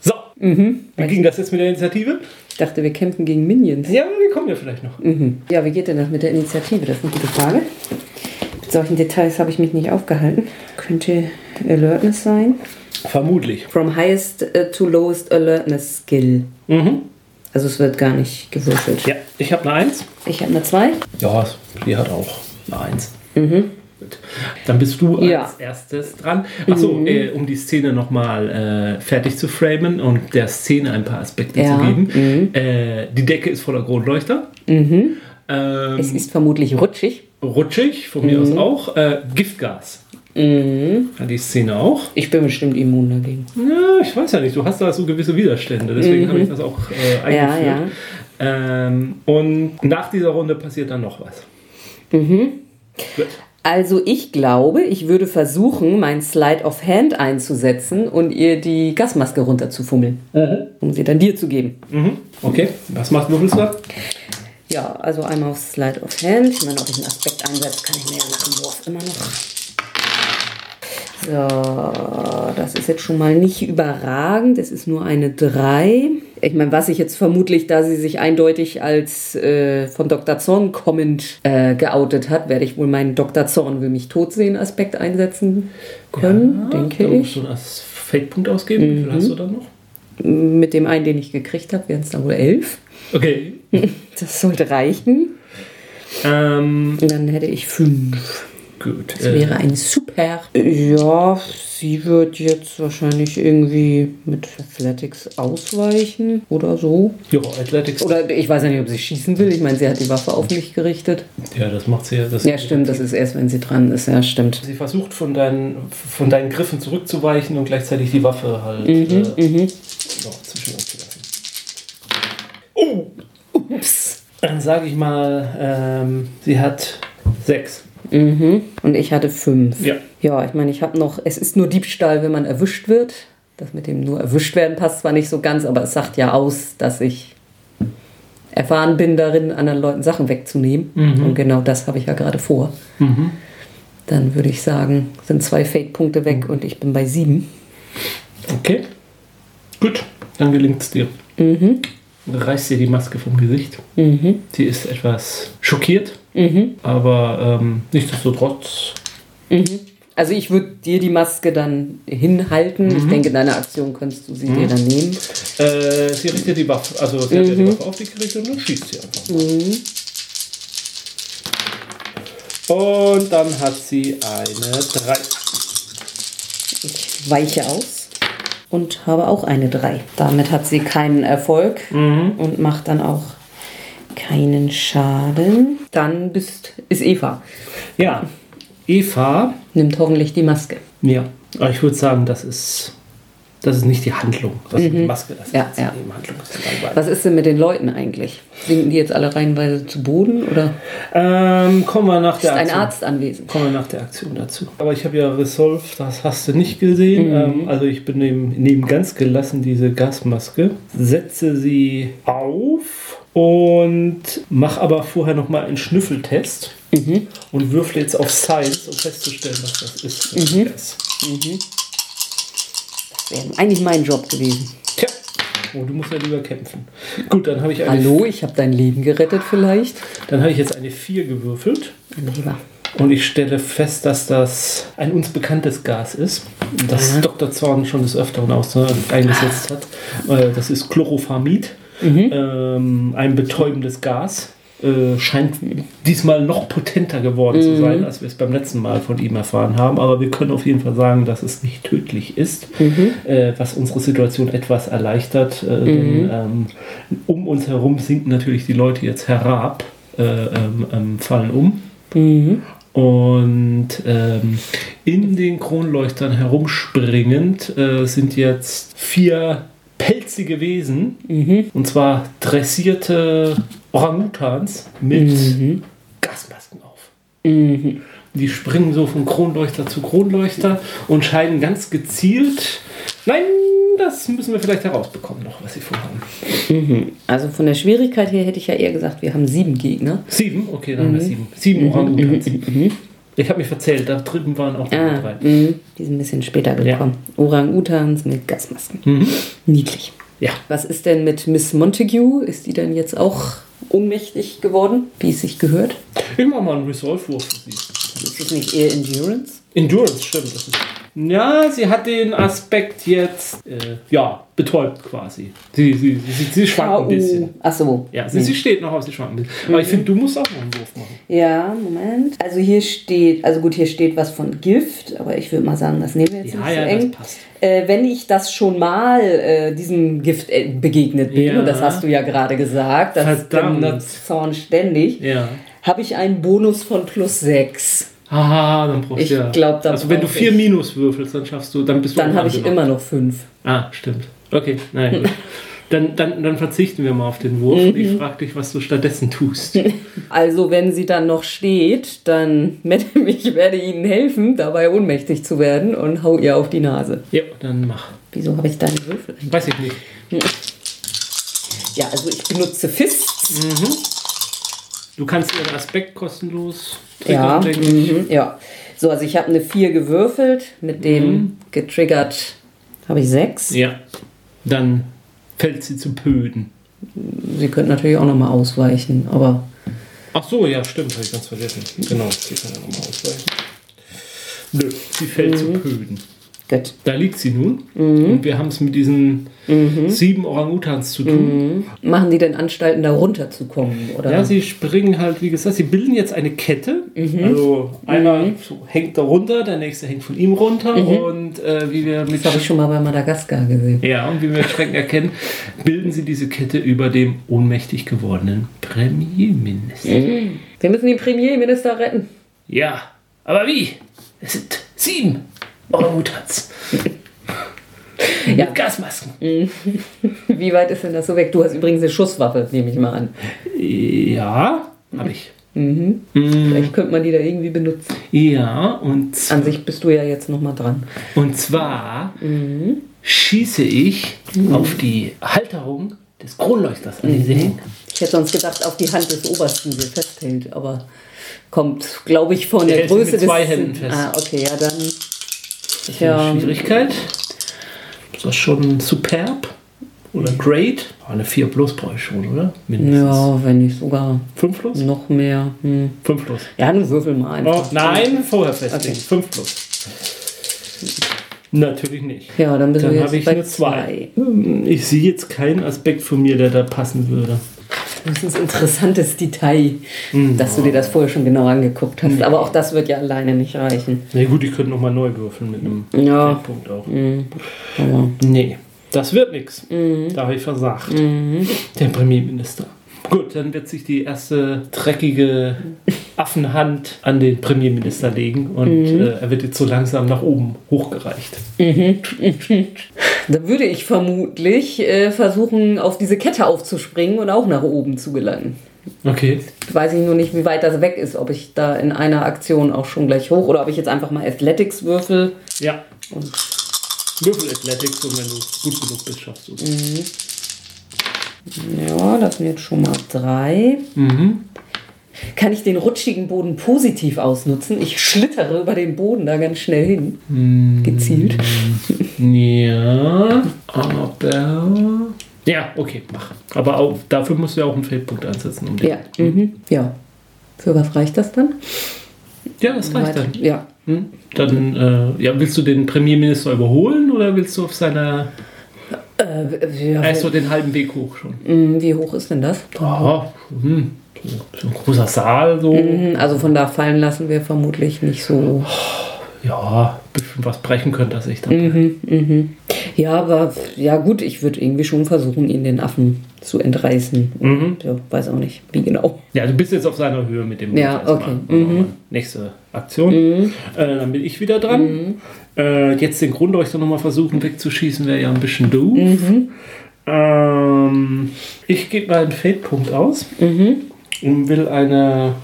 So, wie ging das jetzt mit der Initiative? Ich dachte, wir kämpfen gegen Minions. Ja, wir kommen ja vielleicht noch. Mhm. Ja, wie geht denn das mit der Initiative? Das ist eine gute Frage. Mit solchen Details habe ich mich nicht aufgehalten. Könnte Alertness sein. Vermutlich. From highest äh, to lowest Alertness Skill. Mhm. Also es wird gar nicht gewürfelt. Ja, ich habe eine Eins. Ich habe eine 2. Ja, die hat auch eine Eins. Gut. Dann bist du Ja. als erstes dran. Achso, äh, um die Szene nochmal äh, fertig zu framen und der Szene ein paar Aspekte Ja. zu geben. Äh, die Decke ist voller Kronleuchter. Ähm, Es ist vermutlich rutschig. rutschig, von mir aus auch. Äh, Giftgas. Hat die Szene auch. Ich bin bestimmt immun dagegen. Ja, ich weiß ja nicht, du hast da so gewisse Widerstände, deswegen habe ich das auch äh, Ja, eingeführt. ja. Ähm, und nach dieser Runde passiert dann noch was. Gut. Also ich glaube, ich würde versuchen, mein Slide of Hand einzusetzen und ihr die Gasmaske runterzufummeln, um sie dann dir zu geben. Mhm. Okay, was macht Würfelswert? Ja, also einmal auf Slide of Hand. Ich meine, ob ich einen Aspekt einsetze, kann ich mir ja nach dem Wurf immer noch. So, das ist jetzt schon mal nicht überragend. Es ist nur eine 3. Ich meine, was ich jetzt vermutlich, da sie sich eindeutig als äh, von Dr. Zorn kommend äh, geoutet hat, werde ich wohl meinen Dr. Zorn will mich tot sehen Aspekt einsetzen können, denke da musst ich. du einen Fake-Punkt ausgeben. Wie viel hast du dann noch? Mit dem einen, den ich gekriegt habe, wären es dann wohl 11. Okay. (laughs) Das sollte reichen. Ähm, Und dann hätte ich 5. gut. Das wäre ein super. Ja, sie wird jetzt wahrscheinlich irgendwie mit Athletics ausweichen oder so. ja, Athletics. Oder ich weiß ja nicht, ob sie schießen will. Ich meine, sie hat die Waffe auf mich gerichtet. Ja, das macht sie ja. Das Ja, stimmt, das ist erst, wenn sie dran ist. Ja, stimmt. Sie versucht von deinen, von deinen Griffen zurückzuweichen und gleichzeitig die Waffe halt Mhm, äh, noch zwischen uns zu lassen. Oh! Ups. Dann sage ich mal, ähm, sie hat sechs. Mhm. Und ich hatte 5. Ja. Ja, ich meine, ich habe noch. Es ist nur Diebstahl, wenn man erwischt wird. Das mit dem nur erwischt werden passt zwar nicht so ganz, aber es sagt ja aus, dass ich erfahren bin darin, anderen Leuten Sachen wegzunehmen. Und genau das habe ich ja gerade vor. Dann würde ich sagen, sind zwei Fate-Punkte weg und ich bin bei sieben. Okay. Gut, dann gelingt es dir. Mhm. Reißt dir die Maske vom Gesicht. Sie ist etwas schockiert, Mhm. aber ähm, nichtsdestotrotz. Also ich würde dir die Maske dann hinhalten. Ich denke, in deiner Aktion könntest du sie dir dann nehmen. Äh, sie richtet die Waffe, also sie hat ja die Waffe auf dich gerichtet und dann schießt sie einfach. mal. Und dann hat sie eine 3. Ich weiche aus und habe auch eine 3. Damit hat sie keinen Erfolg und macht dann auch keinen Schaden. Dann bist, ist Eva. Ja, Eva, Nimmt hoffentlich die Maske. ja, aber ich würde sagen, das ist, das ist nicht die Handlung. Das ist die Maske, das Ja, ist ja. die Handlung. Das ist. Was ist denn mit den Leuten eigentlich? Sinken die jetzt alle reihenweise zu Boden oder Ähm, kommen wir nach ist der ein Aktion. Arzt anwesend? Kommen wir nach der Aktion dazu. Aber ich habe ja Resolve, das hast du nicht gesehen. Ähm, also ich bin neben, neben ganz gelassen diese Gasmaske, setze sie auf und mache aber vorher noch mal einen Schnüffeltest und würfle jetzt auf Science, um festzustellen, was das ist. für ein Gas. Das wäre eigentlich mein Job gewesen. Tja, oh, du musst ja lieber kämpfen. Gut, dann habe ich, eine- Hallo, ich habe dein Leben gerettet vielleicht. dann habe ich jetzt eine 4 gewürfelt. Lieber. Und ich stelle fest, dass das ein uns bekanntes Gas ist, das Dr. Zorn schon des Öfteren aus, äh, eingesetzt hat. Äh, Das ist Chloroformid, ähm, ein betäubendes Gas. äh, scheint diesmal noch potenter geworden zu sein, als wir es beim letzten Mal von ihm erfahren haben. Aber wir können auf jeden Fall sagen, dass es nicht tödlich ist, äh, was unsere Situation etwas erleichtert. Äh, denn ähm, um uns herum sinken natürlich die Leute jetzt herab, äh, ähm, ähm, fallen um. Und ähm, in den Kronleuchtern herumspringend äh, sind jetzt vier pelzige Wesen. Und zwar dressierte Orangutans mit Gasmasken auf. Die springen so von Kronleuchter zu Kronleuchter und scheinen ganz gezielt. Nein, das müssen wir vielleicht herausbekommen, noch, was sie vorhaben. Also von der Schwierigkeit her hätte ich ja eher gesagt, wir haben sieben Gegner. Sieben? Okay, dann haben wir sieben. Sieben Orangutans. Ich habe mich verzählt, da drüben waren auch noch Ah, drei. mh, die sind ein bisschen später gekommen. Orang-Utans mit Gasmasken. Niedlich. Ja. Was ist denn mit Miss Montague? Ist die denn jetzt auch ohnmächtig geworden, wie es sich gehört? Ich mach mal einen Resolve-Wurf für sie. Ist das nicht eher Endurance? Endurance, stimmt. Das ist ja, sie hat den Aspekt jetzt, äh, ja, betäubt quasi. Sie, sie, sie, sie schwankt ein bisschen. Ach so. Ja, sie, sie steht noch auf, sie schwankt ein bisschen. Aber ich finde, du musst auch noch einen Wurf machen. Ja, Moment. Also hier steht, also gut, hier steht was von Gift, aber ich würde mal sagen, das nehmen wir jetzt Ja, nicht so ja, das eng. passt. Äh, wenn ich das schon mal äh, diesem Gift äh, begegnet bin, Ja. und das hast du ja gerade gesagt, das Verdammt. benutzt Zorn ständig, Ja. habe ich einen Bonus von plus 6. Haha, dann brauchst Ich du ja. glaub, da Also wenn du vier ich- Minus würfelst, dann schaffst du, dann bist du Dann habe ich immer noch 5. Ah, stimmt. Okay, nein. gut. (laughs) dann, dann, dann verzichten wir mal auf den Wurf. Mhm. Ich frage dich, was du stattdessen tust. (laughs) Also wenn sie dann noch steht, dann ich werde ihnen helfen, dabei ohnmächtig zu werden und hau ihr auf die Nase. ja, dann mach. Wieso habe ich da einen Würfel? Weiß ich nicht. Ja, also ich benutze Fists. Du kannst ihren Aspekt kostenlos Ja, triggern, ich. mhm, ja. So, also ich habe eine 4 gewürfelt, mit dem getriggert habe ich 6. Ja. Dann fällt sie zu Pöden. Sie könnten natürlich auch nochmal ausweichen, aber Ach so, ja, stimmt, habe ich ganz vergessen. Genau, sie kann ja nochmal ausweichen. Nö, sie fällt Mhm. zu Pöden. Gut. Da liegt sie nun. Mhm. Und wir haben es mit diesen sieben Orangutans zu tun. Machen die denn Anstalten, da runterzukommen? Oder? Ja, sie springen halt, wie gesagt, sie bilden jetzt eine Kette. Mhm. Also einer so hängt da runter, der nächste hängt von ihm runter. Und äh, wie wir mit Mhm. das habe ich schon mal bei Madagaskar gesehen. ja, und wie wir Schrecken erkennen, bilden sie diese Kette über dem ohnmächtig gewordenen Premierminister. Wir müssen den Premierminister retten. Ja, aber wie? Es sind sieben Orangutans. Mit Gasmasken. (laughs) Wie weit ist denn das so weg? Du hast übrigens eine Schusswaffe, nehme ich mal an. Ja, habe ich. Vielleicht könnte man die da irgendwie benutzen. Ja, und, An sich bist du ja jetzt nochmal dran. und zwar schieße ich auf die Halterung des Kronleuchters an, die sie hängen. Ich hätte sonst gedacht, auf die Hand des Obersten, die festhält, aber kommt, glaube ich, von Der der hält sie Größe mit zwei des. Händen fest. Ah, okay, ja, dann. Die Ja, Schwierigkeit. Ist das schon superb? Oder great? Eine 4 plus brauche ich schon, oder? Mindestens. ja, wenn nicht sogar 5 plus? noch mehr. Hm. 5 plus. Ja, nun würfel mal Oh, einfach. nein, vorher festlegen. Okay. 5 plus. Natürlich nicht. Ja, dann bist Dann du habe jetzt ich bei eine 2. Ich sehe jetzt keinen Aspekt von mir, der da passen würde. Das ist ein interessantes Detail, Hm. dass du dir das vorher schon genau angeguckt hast. Aber auch das wird ja alleine nicht reichen. Na gut, ich könnte nochmal neu würfeln mit einem Ja. Punkt auch. Aber Nee, das wird nichts. Mhm. Da habe ich versagt. Der Premierminister. Gut, dann wird sich die erste dreckige Affenhand an den Premierminister legen und Mhm. äh, er wird jetzt so langsam nach oben hochgereicht. (laughs) dann würde ich vermutlich äh, versuchen, auf diese Kette aufzuspringen und auch nach oben zu gelangen. Okay. Weiß ich nur nicht, wie weit das weg ist, ob ich da in einer Aktion auch schon gleich hoch oder ob ich jetzt einfach mal Athletics würfel. Ja. Würfel Athletics und wenn du gut genug bist, schaffst du es. Ja, das sind jetzt schon mal drei. Mhm. Kann ich den rutschigen Boden positiv ausnutzen? Ich schlittere über den Boden da ganz schnell hin. Mhm. Gezielt. (laughs) Ja, aber. Ja, okay, mach. Aber auch, dafür musst du ja auch einen Feldpunkt einsetzen. Um den. Ja. Mhm. Ja. Für was reicht das dann? ja, das reicht dann. Ja. Hm? Dann, äh, ja, willst du den Premierminister überholen oder willst du auf seiner. Äh, ja Er ist so den halben Weg hoch schon. mh, wie hoch ist denn das? Oh, hm. so ein großer Saal so. Mhm, Also von da fallen lassen wir vermutlich nicht so. Ja, bisschen was brechen könnte er sich dann. Mhm. Ja, aber ja gut, ich würde irgendwie schon versuchen, ihn den Affen zu entreißen. Und, ja, weiß auch nicht, wie genau. Ja, du bist jetzt auf seiner Höhe mit dem Ja, okay. Mhm. Nächste Aktion. Äh, dann bin ich wieder dran. Mhm. Äh, jetzt den Grundleuchter nochmal versuchen wegzuschießen, wäre ja ein bisschen doof. Mhm. Ähm, ich gebe mal einen Fade-Punkt aus Mhm. und will eine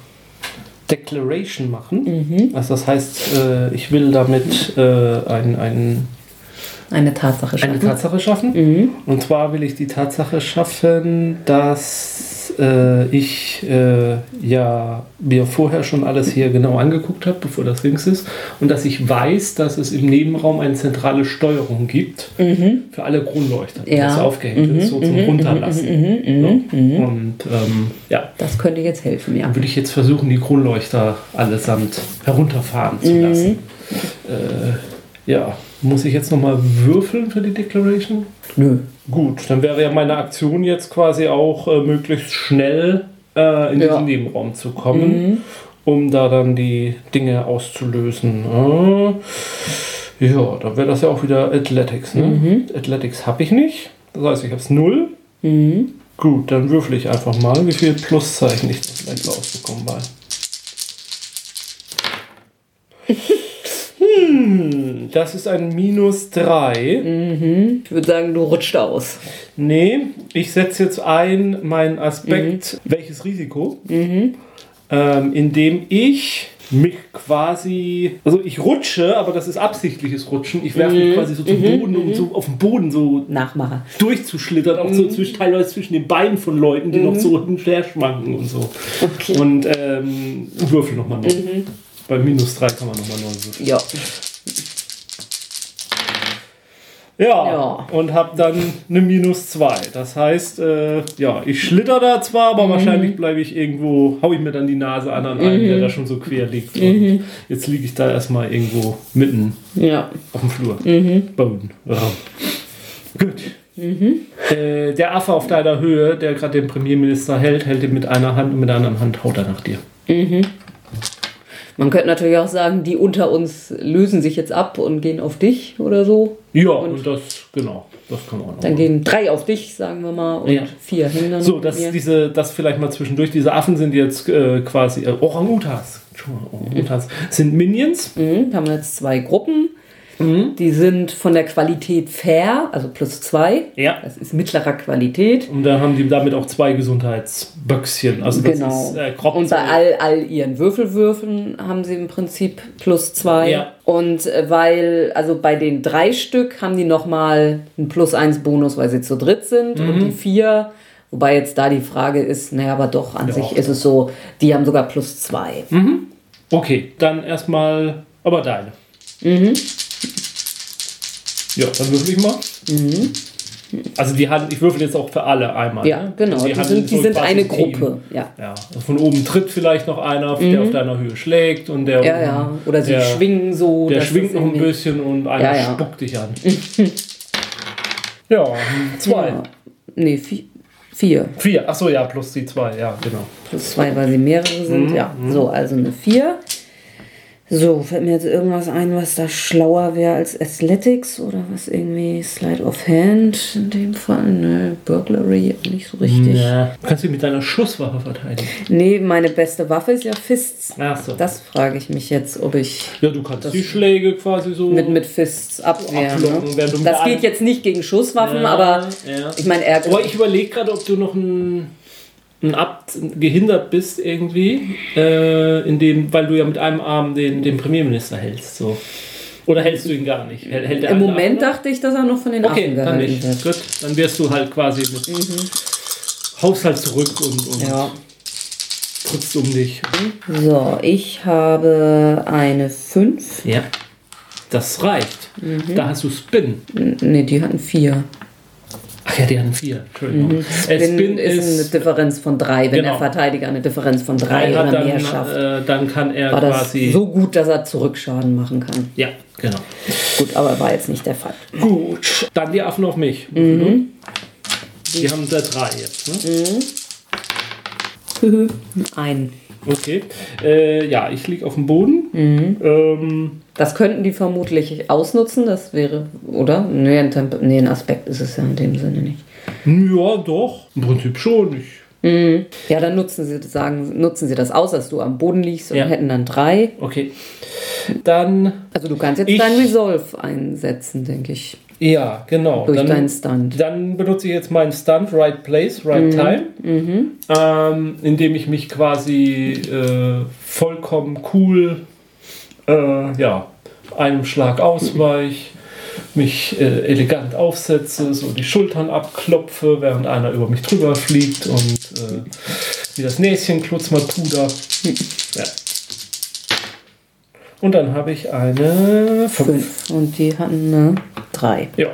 Declaration machen. Mhm. Also das heißt, äh, ich will damit äh, ein, ein, Eine Tatsache eine schaffen. Tatsache schaffen. Mhm. Und zwar will ich die Tatsache schaffen, dass äh, ich äh, ja mir vorher schon alles hier genau angeguckt habe, bevor das links ist, und dass ich weiß, dass es im Nebenraum eine zentrale Steuerung gibt für alle Kronleuchter, die Mhm. Ja. das aufgehängt ist, so zum Runterlassen. So. Und ähm, ja, Das könnte jetzt helfen, ja. dann würde ich jetzt versuchen, die Kronleuchter allesamt herunterfahren zu Mhm. lassen. Äh, ja, muss ich jetzt nochmal würfeln für die Declaration? Nö. Gut, dann wäre ja meine Aktion jetzt quasi auch äh, möglichst schnell äh, in Ja. diesen Nebenraum zu kommen, um da dann die Dinge auszulösen. Äh, ja, dann wäre das ja auch wieder Athletics. Ne? Athletics habe ich nicht. Das heißt, ich habe es null. Mhm. Gut, dann würfel ich einfach mal, wie viel Pluszeichen ich vielleicht rausbekommen bei. (laughs) hm, das ist ein Minus 3. Ich würde sagen, du rutscht aus. Nee, ich setze jetzt ein meinen Aspekt, welches Risiko, ähm, indem ich mich quasi, also ich rutsche, aber das ist absichtliches Rutschen. Ich werfe mich quasi so zum Boden, um so auf dem Boden so Nachmacher. durchzuschlittern, auch so zwischen, teilweise zwischen den Beinen von Leuten, die noch so hin und her schwanken und so. Okay. Und ähm, würfel nochmal neu. Bei minus 3 kann man nochmal neu würfeln. Ja. Ja, Ja. und habe dann eine minus 2. Das heißt, äh, ja, ich schlitter da zwar, Mhm. aber wahrscheinlich bleibe ich irgendwo, hau ich mir dann die Nase an an einen, Mhm. der da schon so quer liegt. Und jetzt liege ich da erstmal irgendwo mitten Ja. auf dem Flur. Mhm. Boden. Ja. Gut. Äh, der Affe auf deiner Höhe, der gerade den Premierminister hält, hält ihn mit einer Hand und mit der anderen Hand haut er nach dir. Man könnte natürlich auch sagen, die unter uns lösen sich jetzt ab und gehen auf dich oder so. Ja, und, das, genau, das kann man auch noch Dann machen. gehen drei auf dich, sagen wir mal, und Ja. vier hängen dann So, mit das, mir. diese, das vielleicht mal zwischendurch. Diese Affen sind jetzt äh, quasi äh, Orang-Utans. Entschuldigung, Orang-Utans sind Minions. Mhm, haben wir jetzt zwei Gruppen. Mhm. Die sind von der Qualität fair, also plus zwei. Ja. Das ist mittlerer Qualität. Und dann haben die damit auch zwei Gesundheitsböckschen. Also das genau. ist äh, und bei all, all ihren Würfelwürfen haben sie im Prinzip plus zwei. Ja. Und äh, weil, also bei den drei Stück haben die nochmal einen plus eins Bonus, weil sie zu dritt sind. Und Mhm. die vier, wobei jetzt da die Frage ist, naja, aber doch, an Ja. sich ist es so, die haben sogar plus zwei. Okay, dann erstmal aber deine. Mhm. Ja, dann würfel ich mal. Also die Hand, ich würfel jetzt auch für alle einmal. Mhm. Ja, ne? genau. Also Die handeln sind, die so sind eine. Gruppe. Ja. Ja, also von oben tritt vielleicht noch einer, der auf deiner Höhe schlägt und der Mhm. Ja, oben, ja. Oder sie der, schwingen so. Der schwingt noch ein bisschen und einer Ja, ja. spuckt dich an. (laughs) ja, zwei. Ja. Nee, vi- vier. Vier, achso, ja, plus die zwei, ja, genau. Plus zwei, weil sie mehrere sind. Mhm, Ja, so, also eine vier. So, fällt mir jetzt irgendwas ein, was da schlauer wäre als Athletics oder was irgendwie Slide of Hand in dem Fall? Ne, Burglary nicht so richtig. Ja. Du kannst dich mit deiner Schusswaffe verteidigen. Nee, meine beste Waffe ist ja Fists. Achso. Das frage ich mich jetzt, ob ich Ja, du kannst die Schläge quasi so. mit, mit Fists abwehren. ablocken, Ne? du mit Das geht jetzt nicht gegen Schusswaffen, Ja, aber ja. ich meine, er. Aber ich überlege gerade, ob du noch ein, ein Abt gehindert bist irgendwie, äh, in dem, weil du ja mit einem Arm den, den Premierminister hältst. So. Oder hältst du ihn gar nicht? Hält, Im Moment dachte ich, dass er noch von den Okay, Affen dann nicht. wird. Gut, dann wirst du halt quasi mit haust halt zurück und, und Ja. trittst um dich. So, ich habe eine 5. Ja. Das reicht. Mhm. Da hast du Spin. Ne, die hatten 4. Ach ja, die haben vier. Entschuldigung. Mhm. Spin, Spin ist, ist, eine Differenz von 3, wenn Genau. der Verteidiger eine Differenz von 3 hat oder mehr dann, schafft. äh, dann kann er War das quasi. so gut, dass er Zurückschaden machen kann. Ja, genau. Gut, aber war jetzt nicht der Fall. Gut, dann die Affen auf mich. Mhm. Die haben da drei jetzt. Ne? (laughs) Ein. Okay. Äh, ja, ich liege auf dem Boden. Ähm, Das könnten die vermutlich ausnutzen, das wäre, oder? Nee ein, Temp nee, ein Aspekt ist es ja in dem Sinne nicht. ja, doch. Im Prinzip schon. Ich, Ja, dann nutzen sie, sagen, nutzen sie das aus, dass du am Boden liegst und Ja. hätten dann drei. okay. Dann, Also du kannst jetzt Ich- dein Resolve einsetzen, denke ich. Ja, genau. Durch dann, deinen Stunt. Dann benutze ich jetzt meinen Stunt, Right Place, Right Time, ähm, indem ich mich quasi äh, vollkommen cool äh, ja, einem Schlag ausweich, mich äh, elegant aufsetze, so die Schultern abklopfe, während einer über mich drüber fliegt und äh, wie das Näschen klutz mal Puder. (laughs) Ja. Und dann habe ich eine 5. Fünf. Und die hatten eine drei. Ja,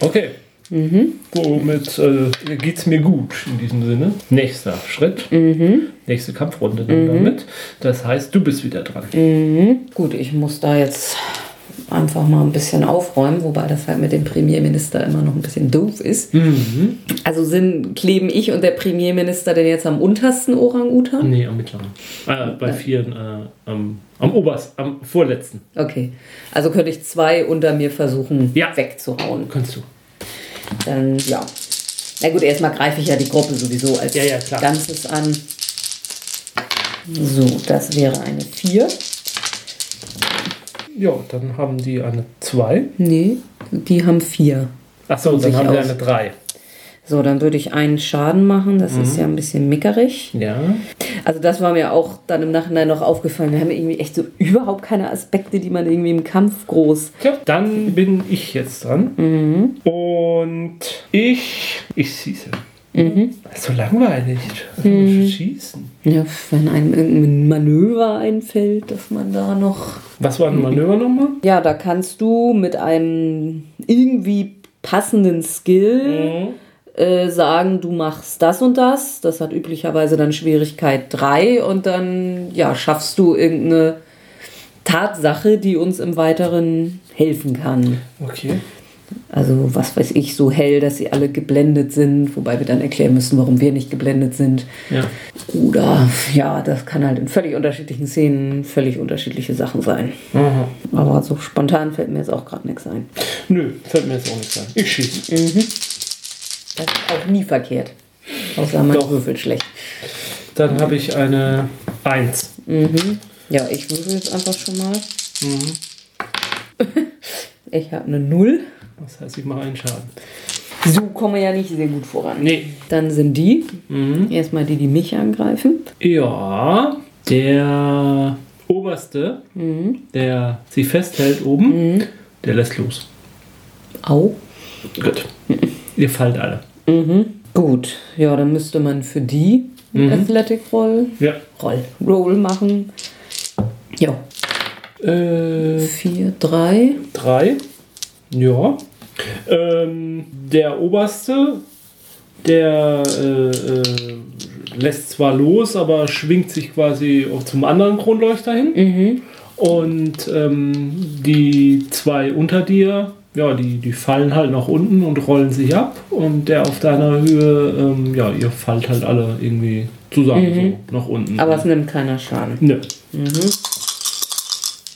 okay. Womit äh, geht es mir gut in diesem Sinne? Nächster Schritt. Nächste Kampfrunde dann damit. Das heißt, du bist wieder dran. Gut, ich muss da jetzt einfach mal ein bisschen aufräumen, wobei das halt mit dem Premierminister immer noch ein bisschen doof ist. Also sind, kleben ich und der Premierminister denn jetzt am untersten Orang-Utan? Nee, am mittleren. Äh, bei vieren, äh, am, am obersten, am vorletzten. Okay. Also könnte ich zwei unter mir versuchen Ja. wegzuhauen. Kannst du. Dann, ja. Na gut, erstmal greife ich ja die Gruppe sowieso als Ja, ja. Ganzes an. So, das wäre eine 4. Ja, dann haben die eine 2. Nee, die haben 4. Achso, dann haben die eine 3. So, dann würde ich einen Schaden machen. Das Mhm. ist ja ein bisschen mickerig. Ja. Also das war mir auch dann im Nachhinein noch aufgefallen. Wir haben irgendwie echt so überhaupt keine Aspekte, die man irgendwie im Kampf groß... Tja, dann bin ich jetzt dran. Und ich. Ich schieße. So langweilig. Was muss ich schießen? Ja, wenn einem irgendein Manöver einfällt, dass man da noch... Was war ein Manöver nochmal? Ja, da kannst du mit einem irgendwie passenden Skill äh, sagen, du machst das und das. Das hat üblicherweise dann Schwierigkeit 3 und dann ja, schaffst du irgendeine Tatsache, die uns im Weiteren helfen kann. Okay. Also was weiß ich, so hell, dass sie alle geblendet sind, wobei wir dann erklären müssen, warum wir nicht geblendet sind. Ja. Oder ja, das kann halt in völlig unterschiedlichen Szenen völlig unterschiedliche Sachen sein. Aha. Aber so spontan fällt mir jetzt auch gerade nichts ein. Nö, fällt mir jetzt auch nicht ein. Ich schieße. Das ist auch nie verkehrt. Außer mein Doch. Würfel schlecht. Dann habe ich eine 1. Ja, ich würfel jetzt einfach schon mal. (laughs) Ich habe eine Null. Das heißt, ich mache einen Schaden. So kommen wir ja nicht sehr gut voran. Nee. Dann sind die. Erstmal die, die mich angreifen. Ja, der oberste, der sie festhält oben, der lässt los. Au. Gut. (laughs) Ihr fallt alle. Gut. Ja, dann müsste man für die Athletic Roll, Ja. Roll, Roll machen. Ja. Äh, Vier, drei. drei. Ja. Ähm, der oberste, der äh, äh, lässt zwar los, aber schwingt sich quasi auch zum anderen Kronleuchter hin. Und ähm, die zwei unter dir, ja, die, die fallen halt nach unten und rollen sich ab. Und der auf deiner Höhe, ähm, ja, ihr fallt halt alle irgendwie zusammen, so nach unten. Aber es nimmt keiner Schaden. Nö.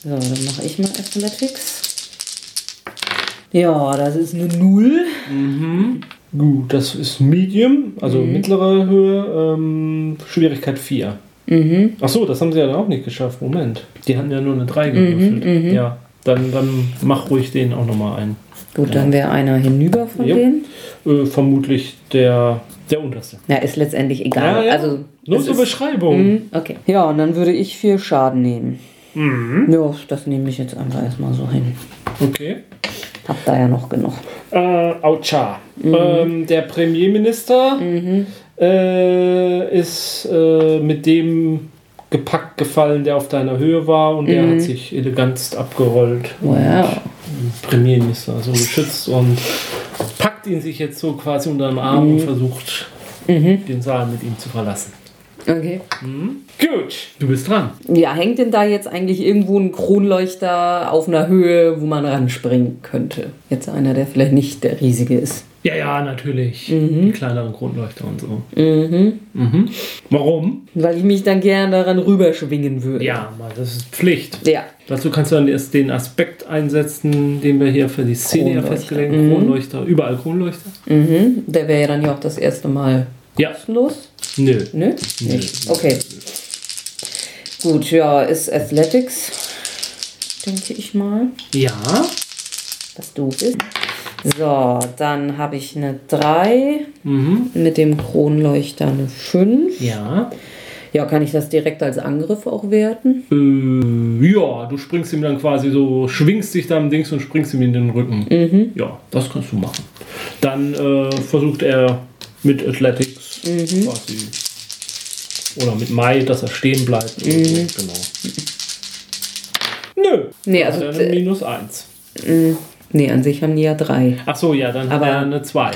So, dann mache ich mal Athletics. Ja, das ist eine Null. Gut, das ist Medium, also mittlere Höhe, ähm, Schwierigkeit 4. Mhm. Achso, das haben sie ja dann auch nicht geschafft. Moment. Die hatten ja nur eine 3 gewürfelt. Ja, dann, dann mach ruhig den auch nochmal ein. Gut, dann wäre einer hinüber von Jo. denen. Äh, vermutlich der, der unterste. Ja, ist letztendlich egal. Also, Nur zur Beschreibung. Hm, Okay. Ja, und dann würde ich vier Schaden nehmen. Ja, das nehme ich jetzt einfach erstmal so hin. Okay. Hab da ja noch genug. Äh, Aucha. Ähm, der Premierminister äh, ist äh, mit dem gepackt gefallen, der auf deiner Höhe war und der hat sich elegantst abgerollt. Wow. Premierminister so geschützt und packt ihn sich jetzt so quasi unter den Arm und versucht, den Saal mit ihm zu verlassen. Okay. Gut, du bist dran. Ja, hängt denn da jetzt eigentlich irgendwo ein Kronleuchter auf einer Höhe, wo man ranspringen könnte? Jetzt einer, der vielleicht nicht der riesige ist. Ja, ja, natürlich. Die kleineren Kronleuchter und so. Mhm. Warum? Weil ich mich dann gern daran rüberschwingen würde. Ja, mal, das ist Pflicht. Ja. Dazu kannst du dann erst den Aspekt einsetzen, den wir hier für die Szene festgelegt haben. Kronleuchter, überall Kronleuchter. Mhm. Der wäre ja dann ja auch das erste Mal Ja, kostenlos. nö. Nö? Nicht. Okay. Gut, ja, ist Athletics, denke ich mal, Ja, was doof ist. So, dann habe ich eine 3 mhm. mit dem Kronleuchter eine 5. ja. Ja, kann ich das direkt als Angriff auch werten? Äh, ja, du springst ihm dann quasi so, schwingst dich da am Dings und springst ihm in den Rücken. Mhm. Ja, das kannst du machen. Dann äh, versucht er mit Athletics Mhm. quasi. Oder mit Mai, dass er stehen bleibt. Mhm. so. Genau. Nö. Nee, Hat also, er eine minus 1. Nee, an sich haben die ja 3. Ach so, ja, dann hat Aber- er eine 2.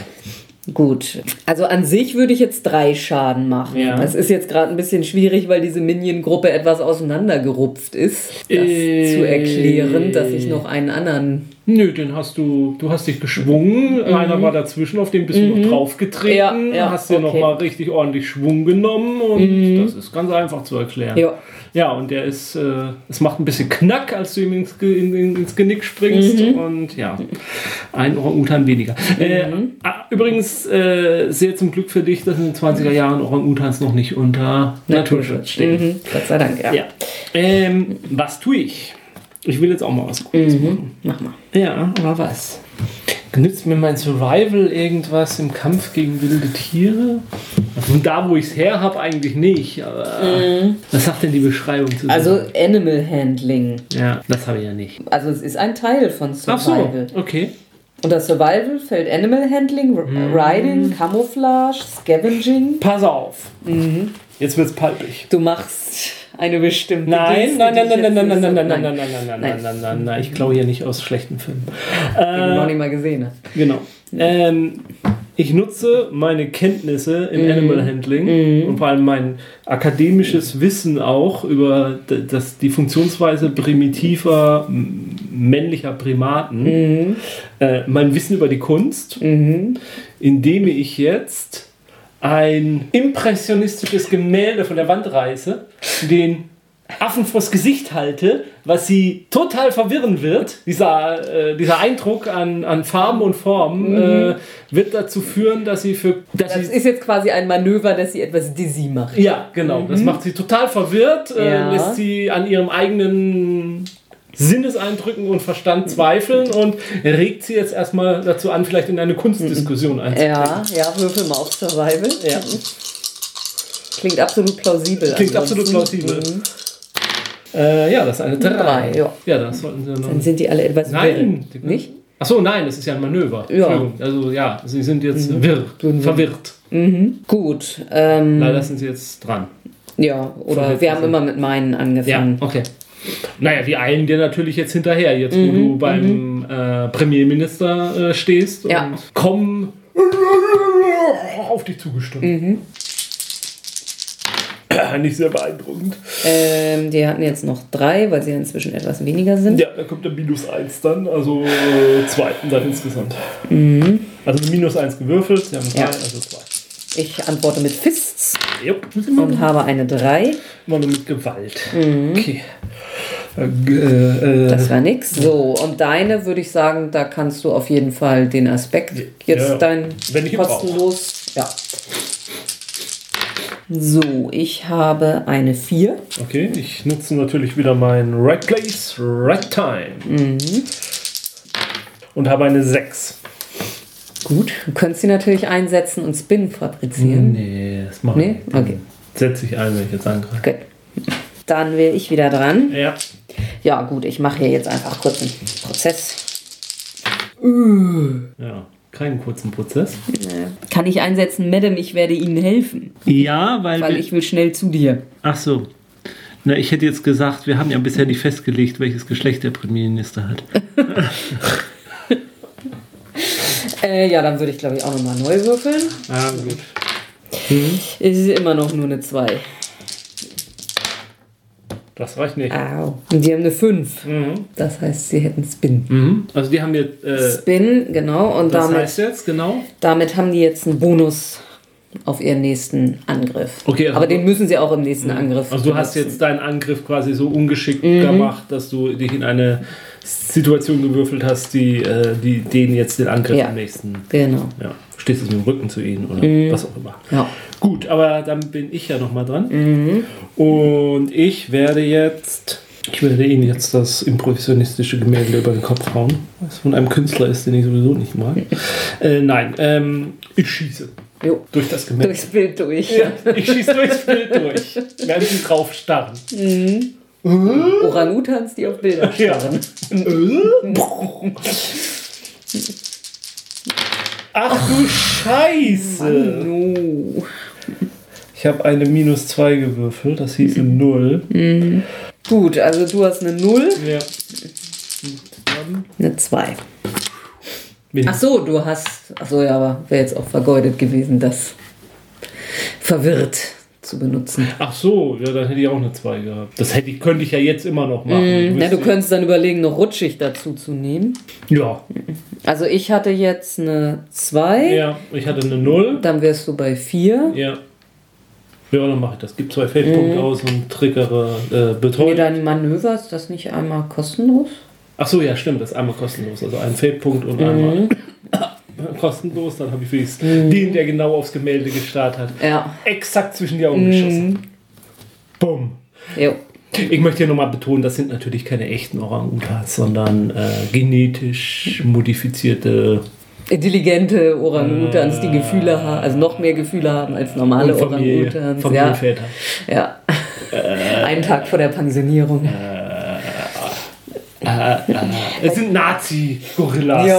Gut. Also an sich würde ich jetzt drei Schaden machen. Ja. Das ist jetzt gerade ein bisschen schwierig, weil diese Minion-Gruppe etwas auseinandergerupft ist. Das Äh. zu erklären, dass ich noch einen anderen. Nö, den hast du, du hast dich geschwungen, einer war dazwischen, auf den bist du noch draufgetreten, Mhm. Ja, ja, hast dir okay. Mhm. noch mal richtig ordentlich Schwung genommen und das ist ganz einfach zu erklären. Ja. Ja, und der ist, äh, es macht ein bisschen Knack, als du ihm ins, in, in, ins Genick springst Mhm. und ja, ein Orang-Utan weniger. Äh, ah, übrigens, äh, sehr zum Glück für dich, dass in den 20er Jahren Orang-Utans noch nicht unter Naturschutz stehen. Mhm. Gott sei Dank, ja. Ja. Ähm, was tue ich? Ich will jetzt auch mal was Cooles machen. Mach mal. Ja, aber was? Nützt mir mein Survival irgendwas im Kampf gegen wilde Tiere? Von da, wo ich es her habe, eigentlich nicht. Aber was sagt denn die Beschreibung zu Also sagen? Animal Handling. Ja, das habe ich ja nicht. Also es ist ein Teil von Ach so, Survival. okay. Unter Survival fällt Animal Handling, Mhm. Riding, Camouflage, Scavenging. Pass auf. Jetzt wird's palpig. Du machst eine bestimmte Nein, nein, nein, nein, jetzt nein, nein, nicht nein, so- nein, nein, nein, nein, nein, nein, nein, nein, nein, Ich klaue hier nicht aus schlechten Filmen. Die du noch nicht mal gesehen. hast. Genau. Ähm, ich nutze meine Kenntnisse im Animal Handling und vor allem mein akademisches Wissen auch über das, die Funktionsweise primitiver männlicher Primaten, äh, mein Wissen über die Kunst, indem ich jetzt ein impressionistisches Gemälde von der Wand reiße, den Affen vors Gesicht halte, was sie total verwirren wird. Dieser, äh, dieser Eindruck an, an Farben und Formen äh, wird dazu führen, dass sie für. Dass Das sie, ist jetzt quasi ein Manöver, das sie etwas dizzy macht. ja, genau. Das macht sie total verwirrt, äh, Ja. lässt sie an ihrem eigenen Sinneseindrücken und Verstand zweifeln und regt sie jetzt erstmal dazu an, vielleicht in eine Kunstdiskussion einzutreten. Ja, ja, würfel mal auf Survival. Ja. Klingt absolut plausibel. Klingt absolut ansonsten. plausibel. Äh, ja, das ist eine 3. Drei, ja. ja, das sollten sie noch. Dann sind die alle etwas Nein, wirr. Nicht? Achso, nein, das ist ja ein Manöver. Ja. Entschuldigung. Also ja, sie sind jetzt wirr, verwirrt. Gut. Ähm, Leider sind sie jetzt dran. ja, oder Verwirrt wir haben sind. immer mit meinen Ja, angefangen. okay. Naja, die eilen dir natürlich jetzt hinterher, jetzt wo du beim äh, Premierminister äh, stehst Ja. und kommen auf dich zugestimmt. (clears throat) Nicht sehr beeindruckend. Ähm, die hatten jetzt noch drei, weil sie inzwischen etwas weniger sind. Ja, da kommt der minus 1 dann, also äh, zwei dann insgesamt. Also eine minus 1 gewürfelt, sie haben drei, Ja. also zwei. Ich antworte mit Fists Jupp. und habe eine 3. Immer nur mit Gewalt. Okay. Äh, äh, Das war nix. So, und deine würde ich sagen, da kannst du auf jeden Fall den Aspekt jetzt Ja, dein wenn ich ihn kostenlos. Ja. So, ich habe eine 4. okay, ich nutze natürlich wieder mein Right Place, Right Time. Und habe eine 6. Gut. Du könntest sie natürlich einsetzen und Spin fabrizieren. Nee, das mache Nee? ich. Okay. Setze ich ein, wenn ich jetzt angreife. Gut. Dann wäre ich wieder dran. Ja. Ja, gut, ich mache hier jetzt einfach kurz einen Prozess. Ja, keinen kurzen Prozess. Kann ich einsetzen, Madame, ich werde Ihnen helfen, Ja, weil, weil ich will schnell zu dir. Ach so. Na, ich hätte jetzt gesagt, wir haben ja bisher nicht festgelegt, welches Geschlecht der Premierminister hat. (laughs) Äh, ja, dann würde ich, glaube ich, auch nochmal neu würfeln. Ah, gut. Es ist immer noch nur eine 2. Das reicht nicht. Au. Und die haben eine 5. Mhm. Das heißt, sie hätten Spin. Mhm. Also die haben jetzt. Äh, Spin, genau. Und das damit, heißt jetzt, genau. damit haben die jetzt einen Bonus auf ihren nächsten Angriff. Okay, also Aber den müssen sie auch im nächsten Angriff. Also du hast benutzen. jetzt deinen Angriff quasi so ungeschickt Mhm. gemacht, dass du dich in eine Situation gewürfelt hast, die, äh, die denen jetzt den Angriff Ja. am nächsten. Genau. Ja, stehst du mit dem Rücken zu ihnen oder was auch immer. Ja. Gut, aber dann bin ich ja nochmal dran. Mhm. Und ich werde jetzt. Ich werde Ihnen jetzt das improvisionistische Gemälde über den Kopf hauen, was von einem Künstler ist, den ich sowieso nicht mag. (laughs) äh, nein, ähm, ich schieße Jo. durch das Gemälde. Durchs Bild durch. Ja, ich schieße durchs Bild durch, während sie drauf starren. Orang-Utans, die auf Bilder Ja. (laughs) (laughs) Ach du Scheiße! No. Ich habe eine minus 2 gewürfelt, das hieße 0. Gut, also du hast eine 0, Ja. eine 2. Wen- Ach so, du hast. Ach so, ja, aber wäre jetzt auch vergeudet gewesen, das verwirrt zu benutzen. Ach so, ja, dann hätte ich auch eine 2 gehabt. Das hätte ich, könnte ich ja jetzt immer noch machen. Na, du könntest dann überlegen, noch rutschig dazu zu nehmen. Ja, Also ich hatte jetzt eine 2, ja, ich hatte eine 0. dann wärst du bei 4. Ja. Ja, dann mache ich das. Gib zwei Feldpunkte aus und triggere äh, Nee, Betäubung. dein Manöver ist das nicht einmal kostenlos? Ach so, ja, stimmt, das ist einmal kostenlos. Also ein Feldpunkt und einmal (laughs) kostenlos. Dann habe ich wenigstens den, der genau aufs Gemälde gestarrt hat, Ja. exakt zwischen die Augen geschossen. Bumm. Jo. Ich möchte hier nochmal betonen, das sind natürlich keine echten Orang-Utans, sondern äh, genetisch modifizierte Intelligente Orang-Utans, die Gefühle haben, also noch mehr Gefühle haben als normale Orang-Utans. Ja. Ja. Einen Tag vor der Pensionierung. Es sind Nazi-Gorillas. Ja,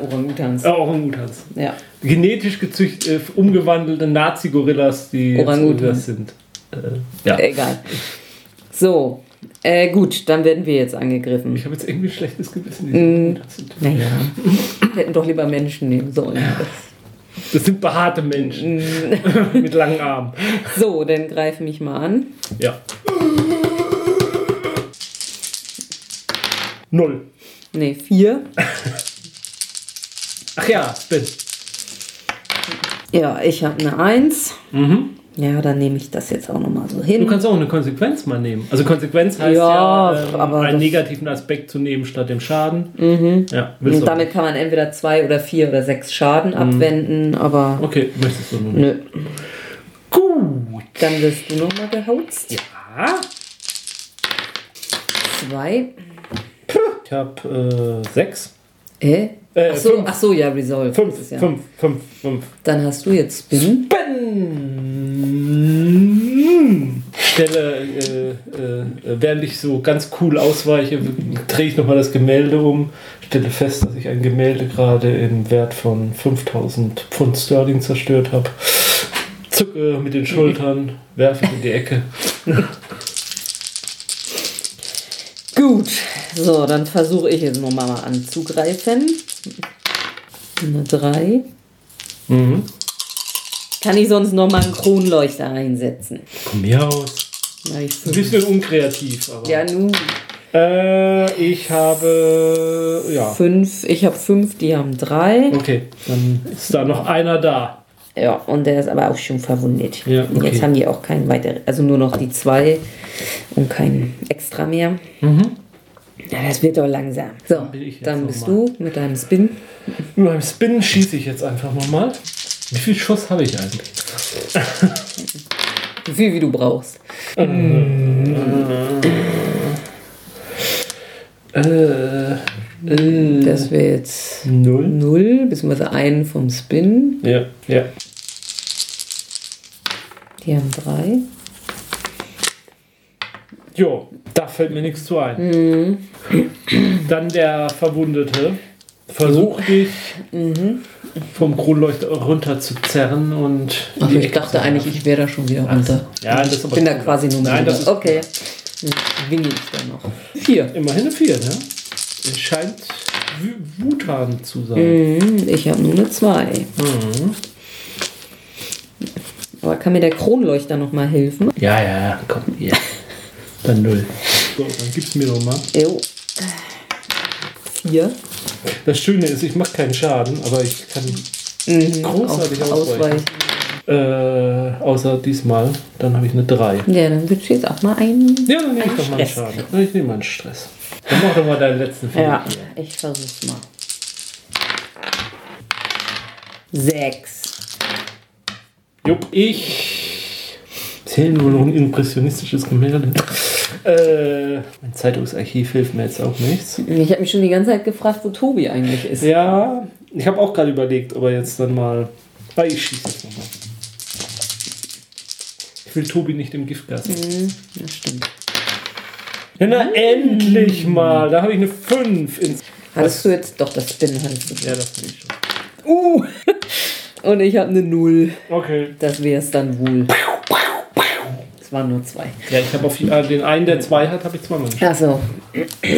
Orang-Utans. Äh, Orang-Utans. Ja. Genetisch gezücht, äh, umgewandelte Nazi-Gorillas, die Orang-Utans. sind. Äh, ja. Egal. So, äh, gut, dann werden wir jetzt angegriffen. Ich habe jetzt irgendwie ein schlechtes Gewissen. Mm. Naja, wir hätten doch lieber Menschen nehmen sollen. Das sind behaarte Menschen Mm. (laughs) mit langen Armen. So, dann greife mich mal an. Ja. Null. Ne, vier. Ach ja, Spin. Ja, ich habe eine Eins. Mhm. Ja, dann nehme ich das jetzt auch nochmal so Du hin. kannst auch eine Konsequenz mal nehmen. Also Konsequenz heißt Ja, ja, ähm, aber einen negativen Aspekt zu nehmen statt dem Schaden. Ja, willst Und du? damit kann man entweder zwei oder vier oder sechs Schaden abwenden, aber Okay, möchtest du nun? nö. Gut. Dann wirst du nochmal gehauzt. Ja. Zwei. Ich habe äh, sechs. Äh? Äh, ach, so, fünf. ach so, ja, Resolve. Fünf, ja. fünf, fünf, fünf. Dann hast du jetzt Spin. Stelle, äh, äh, während ich so ganz cool ausweiche, drehe ich nochmal das Gemälde um, stelle fest, dass ich ein Gemälde gerade im Wert von 5000 Pfund Sterling zerstört habe. Zucke mit den Schultern, werfe in die Ecke. (laughs) Gut. So, dann versuche ich jetzt nochmal mal anzugreifen. Eine drei. Mhm. Kann ich sonst nochmal einen Kronleuchter einsetzen? Von mir aus. Na, ich Ein bisschen unkreativ, aber. Ja, nun. Äh, ich habe. Ja. Fünf. Ich habe fünf, die haben drei. Okay, dann ist da noch einer da. Ja, und der ist aber auch schon verwundet. Ja, Und jetzt okay. haben die auch keinen weiteren, also nur noch die zwei und kein extra mehr. Ja, das wird doch langsam. So, dann noch bist du mit deinem Spin. Mit meinem Spin schieße ich jetzt einfach nochmal. Wie viel Schuss habe ich eigentlich? (laughs) So viel wie du brauchst. Äh, Das wäre jetzt null. 0, beziehungsweise einen vom Spin. Ja, ja. Die haben drei. Jo, da fällt mir nichts zu ein. Dann der Verwundete versucht dich vom Kronleuchter runter zu zerren und. Ach, ich dachte eigentlich, ich wäre da schon wieder runter. Ja, das Ich bin da quasi nur Nein, das ist Okay. Winge ich dann noch. Vier. Immerhin eine 4, ne? Es scheint Wu- Wutan zu sein. Hm, Ich habe nur eine zwei. Mhm. Aber kann mir der Kronleuchter noch mal helfen? Ja, ja, komm, hier. Dann null. So, dann gib's mir doch mal. Jo. Vier. Das Schöne ist, ich mache keinen Schaden, aber ich kann großartig Auf- ausweichen. Äh, außer diesmal, dann habe ich eine 3. Ja, dann wird jetzt auch mal ein. Ja, dann nehme ich doch mal einen Stress. Schaden. Ich nehme mal einen Stress. Dann mach doch mal deinen letzten Fehler. Ja, ich versuch's mal. Sechs. Jupp, ich zähle nur noch ein impressionistisches Gemälde. Äh, mein Zeitungsarchiv hilft mir jetzt auch nichts. Ich habe mich schon die ganze Zeit gefragt, wo Tobi eigentlich ist. Ja, ich habe auch gerade überlegt, ob er jetzt dann mal. Ah, ich schieße jetzt nochmal. Ich will Tobi nicht im Giftgas. Das stimmt. Ja, na, endlich mal! Da habe ich eine 5 ins. Hattest du jetzt doch das Spin hattest du. Ja, das habe ich schon. Uh! (laughs) Und ich habe eine Null. Okay. Das wäre es dann wohl. Es waren nur zwei. Ja, ich habe auf äh, den einen, der zwei hat, habe ich zweimal nicht. Achso,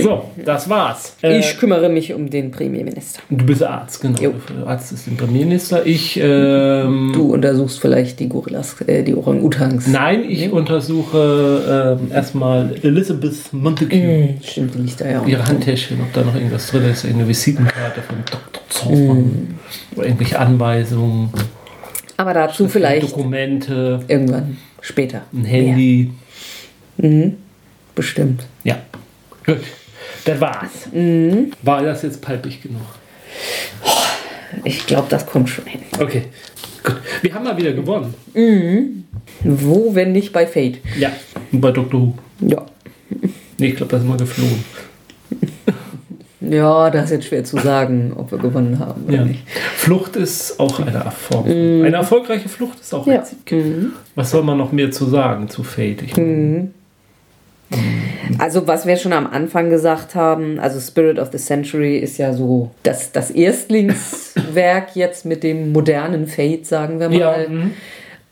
So, das war's. Äh, ich kümmere mich um den Premierminister. du bist Arzt, genau. Jo. Der Arzt ist der Premierminister. Ich, ähm, Du untersuchst vielleicht die Gorillas, äh, die Orang-Utans. Nein, ich untersuche ähm, erstmal Elizabeth Montague. Hm, Stimmt, die liegt da ja auch. Ihre Handtäschchen, ob da noch irgendwas drin ist, irgendeine Visitenkarte von Dr. Zollmann. Oder irgendwelche Anweisungen, Aber dazu vielleicht Dokumente, irgendwann später. ein Handy. Mehr. Bestimmt. Ja. Gut. Das war's. War das jetzt palpig genug? Ich glaube, das kommt schon hin. Okay. Gut. Wir haben mal wieder gewonnen. Wo, wenn nicht bei Fate? Ja. Bei Dr. Who. Ja. Nee, ich glaube, da sind wir geflogen. Ja, das ist jetzt schwer zu sagen, ob wir gewonnen haben oder Ja. nicht. Flucht ist auch eine Erfolg. Eine erfolgreiche Flucht ist auch ein Ja. Sieg. Was soll man noch mehr zu sagen zu Fate? Ich meine, Also, was wir schon am Anfang gesagt haben, also Spirit of the Century ist ja so das, das Erstlingswerk jetzt mit dem modernen Fate, sagen wir mal. Ja, mhm.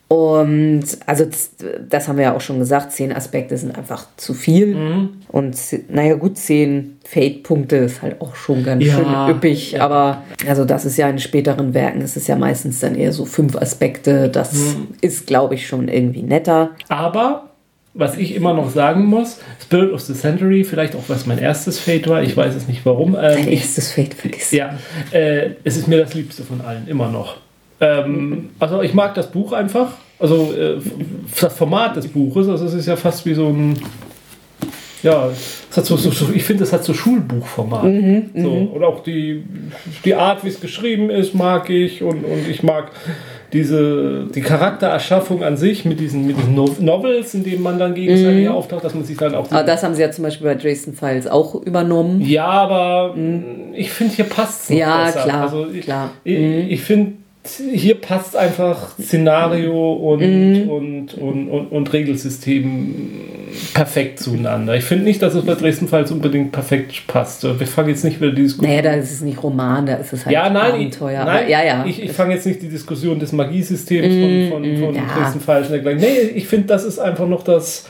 Und also das, das haben wir ja auch schon gesagt, zehn Aspekte sind einfach zu viel. Mhm. Und naja gut, zehn Fate-Punkte ist halt auch schon ganz Ja, schön üppig. Aber also das ist ja in späteren Werken, es ist ja meistens dann eher so fünf Aspekte. Das Mhm. ist, glaube ich, schon irgendwie netter. Aber, was ich immer noch sagen muss, Spirit of the Century, vielleicht auch was mein erstes Fate war, ich weiß es nicht warum. Ähm, Dein erstes Fate vergisst. ja, äh, es ist mir das Liebste von allen, immer noch. Ähm, also ich mag das Buch einfach, also äh, das Format des Buches, also es ist ja fast wie so ein, ja, es hat so, so, so, ich finde, es hat so Schulbuchformat. so, und auch die, die Art, wie es geschrieben ist, mag ich und, und ich mag diese, die Charaktererschaffung an sich mit diesen, mit diesen No- Novels, in denen man dann gegenseitig auftaucht, dass man sich dann auch Aber das haben sie ja zum Beispiel bei Dresden Files auch übernommen. ja, aber mh, ich finde, hier passt es Ja, klar, Also ich, klar. Ich, Mhm. ich finde, hier passt einfach Szenario und, Mhm. und, und, und, und Regelsystem perfekt zueinander. Ich finde nicht, dass es bei Dresden Files unbedingt perfekt passt. Wir fangen jetzt nicht wieder die Diskussion. Naja, da ist es nicht Roman, da ist es halt Ja, nein, ich, Abenteuer. nein aber, ja, ja. ich, ich fange jetzt nicht die Diskussion des Magiesystems von, von, von Mm, ja. Dresden und dergleichen. Nee, ich finde, das ist einfach noch das.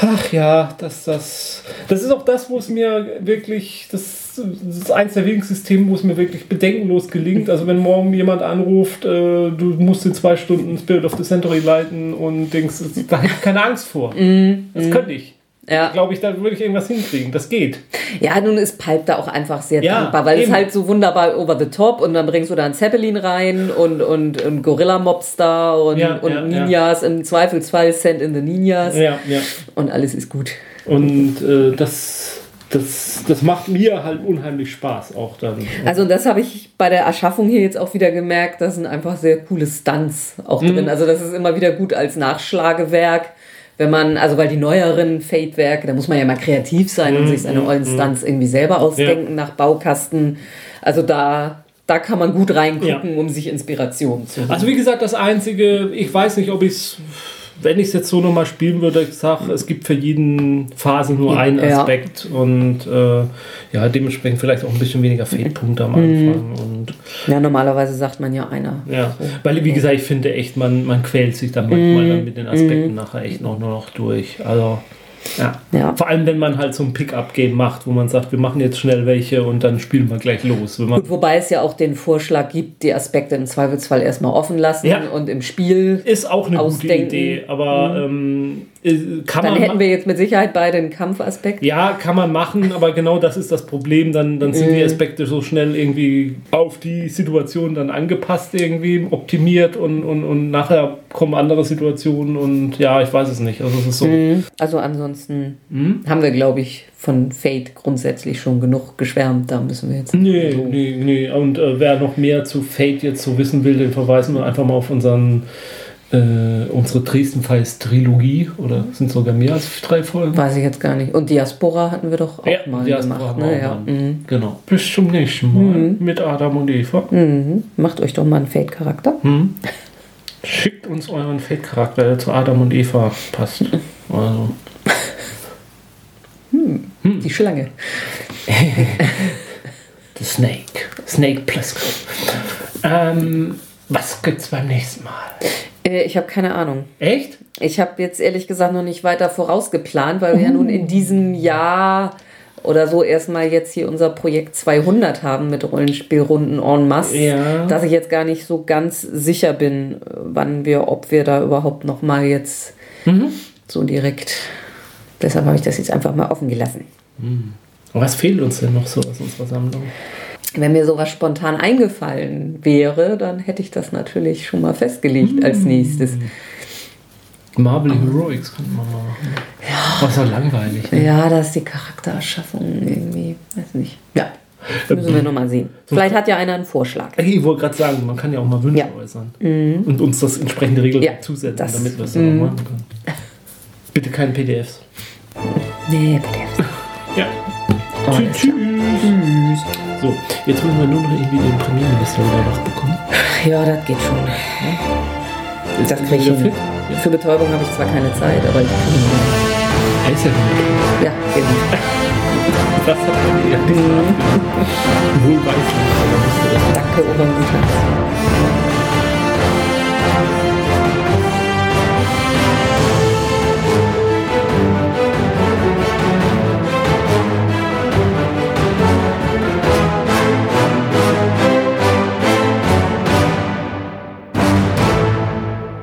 Ach ja, das, das, das ist auch das, wo es mir wirklich, das, das ist eins der wenigen Systeme, wo es mir wirklich bedenkenlos gelingt. Also wenn morgen jemand anruft, äh, du musst in zwei Stunden Spirit of the Century leiten und denkst, da hätte ich keine Angst vor. (laughs) das könnte ich. ja. Glaube ich, da würde ich irgendwas hinkriegen. Das geht. ja, nun ist Pulp da auch einfach sehr Ja, dankbar, weil eben. es halt so wunderbar over the top und dann bringst du da einen Zeppelin rein und, und, und Gorilla-Mobs da und, Ja, und ja, Ninjas, im Zweifelsfall Send in the Ninjas Ja, ja. und alles ist gut. Und äh, das, das, das macht mir halt unheimlich Spaß auch dann. Also das habe ich bei der Erschaffung hier jetzt auch wieder gemerkt, da sind einfach sehr coole Stunts auch Mhm. drin. Also das ist immer wieder gut als Nachschlagewerk. Wenn man, also weil die neueren Fate-Werke, da muss man ja mal kreativ sein Mhm, und sich seine ollen Stunts irgendwie selber ausdenken nach Baukasten. Also da, da kann man gut reingucken, um sich Inspiration zu holen. Also wie gesagt, das Einzige, ich weiß nicht, ob ich es, wenn ich es jetzt so nochmal spielen würde, ich sage, es gibt für jeden Phase nur einen Ja. Aspekt und äh, ja, dementsprechend vielleicht auch ein bisschen weniger Fade-Punkte am Anfang. Und Ja, normalerweise sagt man ja einer. ja, weil wie gesagt, ich finde echt, man, man quält sich dann manchmal dann mit den Aspekten nachher echt noch nur noch durch. Also ja. Ja. Vor allem, wenn man halt so ein Pick-up-Game macht, wo man sagt, wir machen jetzt schnell welche und dann spielen wir gleich los. Gut, wobei es ja auch den Vorschlag gibt, die Aspekte im Zweifelsfall erstmal offen lassen Ja. und im Spiel ist auch eine Ausdenken. gute Idee, aber ähm, äh, kann Dann man hätten wir jetzt mit Sicherheit beide einen Kampfaspekt. ja, kann man machen, aber genau das ist das Problem. Dann, dann sind die Mhm. Aspekte so schnell irgendwie auf die Situation dann angepasst, irgendwie optimiert und, und, und nachher kommen andere Situationen und ja, ich weiß es nicht. Also es ist so. Mhm. Also ansonsten Hm? haben wir, glaube ich, von Fate grundsätzlich schon genug geschwärmt. Da müssen wir jetzt. Nee, so- nee, nee. Und äh, wer noch mehr zu Fate jetzt so wissen will, den verweisen wir einfach mal auf unseren äh, unsere Dresden Files Trilogie oder sind sogar mehr als drei Folgen. Weiß ich jetzt gar nicht. Und Diaspora hatten wir doch auch Ja, mal Diaspora gemacht. Ne? auch Ja. Mhm. Genau. Bis zum nächsten Mal mit Adam und Eva. Mhm. Macht euch doch mal einen Fate-Charakter. Hm? Schickt uns euren Fate-Charakter, der zu Adam und Eva passt. (laughs) Also. Hm. Die Schlange. (laughs) The Snake. Snake Plissken. Ähm, was gibt's beim nächsten Mal? Äh, ich habe keine Ahnung. Echt? Ich habe jetzt ehrlich gesagt noch nicht weiter vorausgeplant, weil wir ja nun in diesem Jahr oder so erstmal jetzt hier unser Projekt 200 haben mit Rollenspielrunden en masse, Ja. dass ich jetzt gar nicht so ganz sicher bin, wann wir, ob wir da überhaupt noch mal jetzt so direkt. Deshalb habe ich das jetzt einfach mal offen gelassen. Was fehlt uns denn noch so aus unserer Sammlung? Wenn mir sowas spontan eingefallen wäre, dann hätte ich das natürlich schon mal festgelegt als nächstes. Marvel Heroics könnte man mal machen. Ja. Was so langweilig. Ne? Ja, da ist die Charaktererschaffung irgendwie, weiß nicht. Ja, müssen wir nochmal sehen. Vielleicht hat ja einer einen Vorschlag. Ich wollte gerade sagen, man kann ja auch mal Wünsche Ja. Mhm. äußern. Und uns das entsprechende Regelwerk Ja, zusetzen, damit wir es dann auch machen können. Bitte keine PDFs. Nee, bitte. Ja. Tschüss. Tschüss. So, jetzt müssen wir nur noch irgendwie den Premierminister wieder wach bekommen. Ja, das geht schon. Ist Das er krieg ich hin. fit? Für Betäubung habe ich zwar keine Zeit, aber ich kriege ihn Er ist ja hin. Ja, genau. Das hat er ja nicht mhm. Wohl weiß nicht, das. Danke, Obermutter.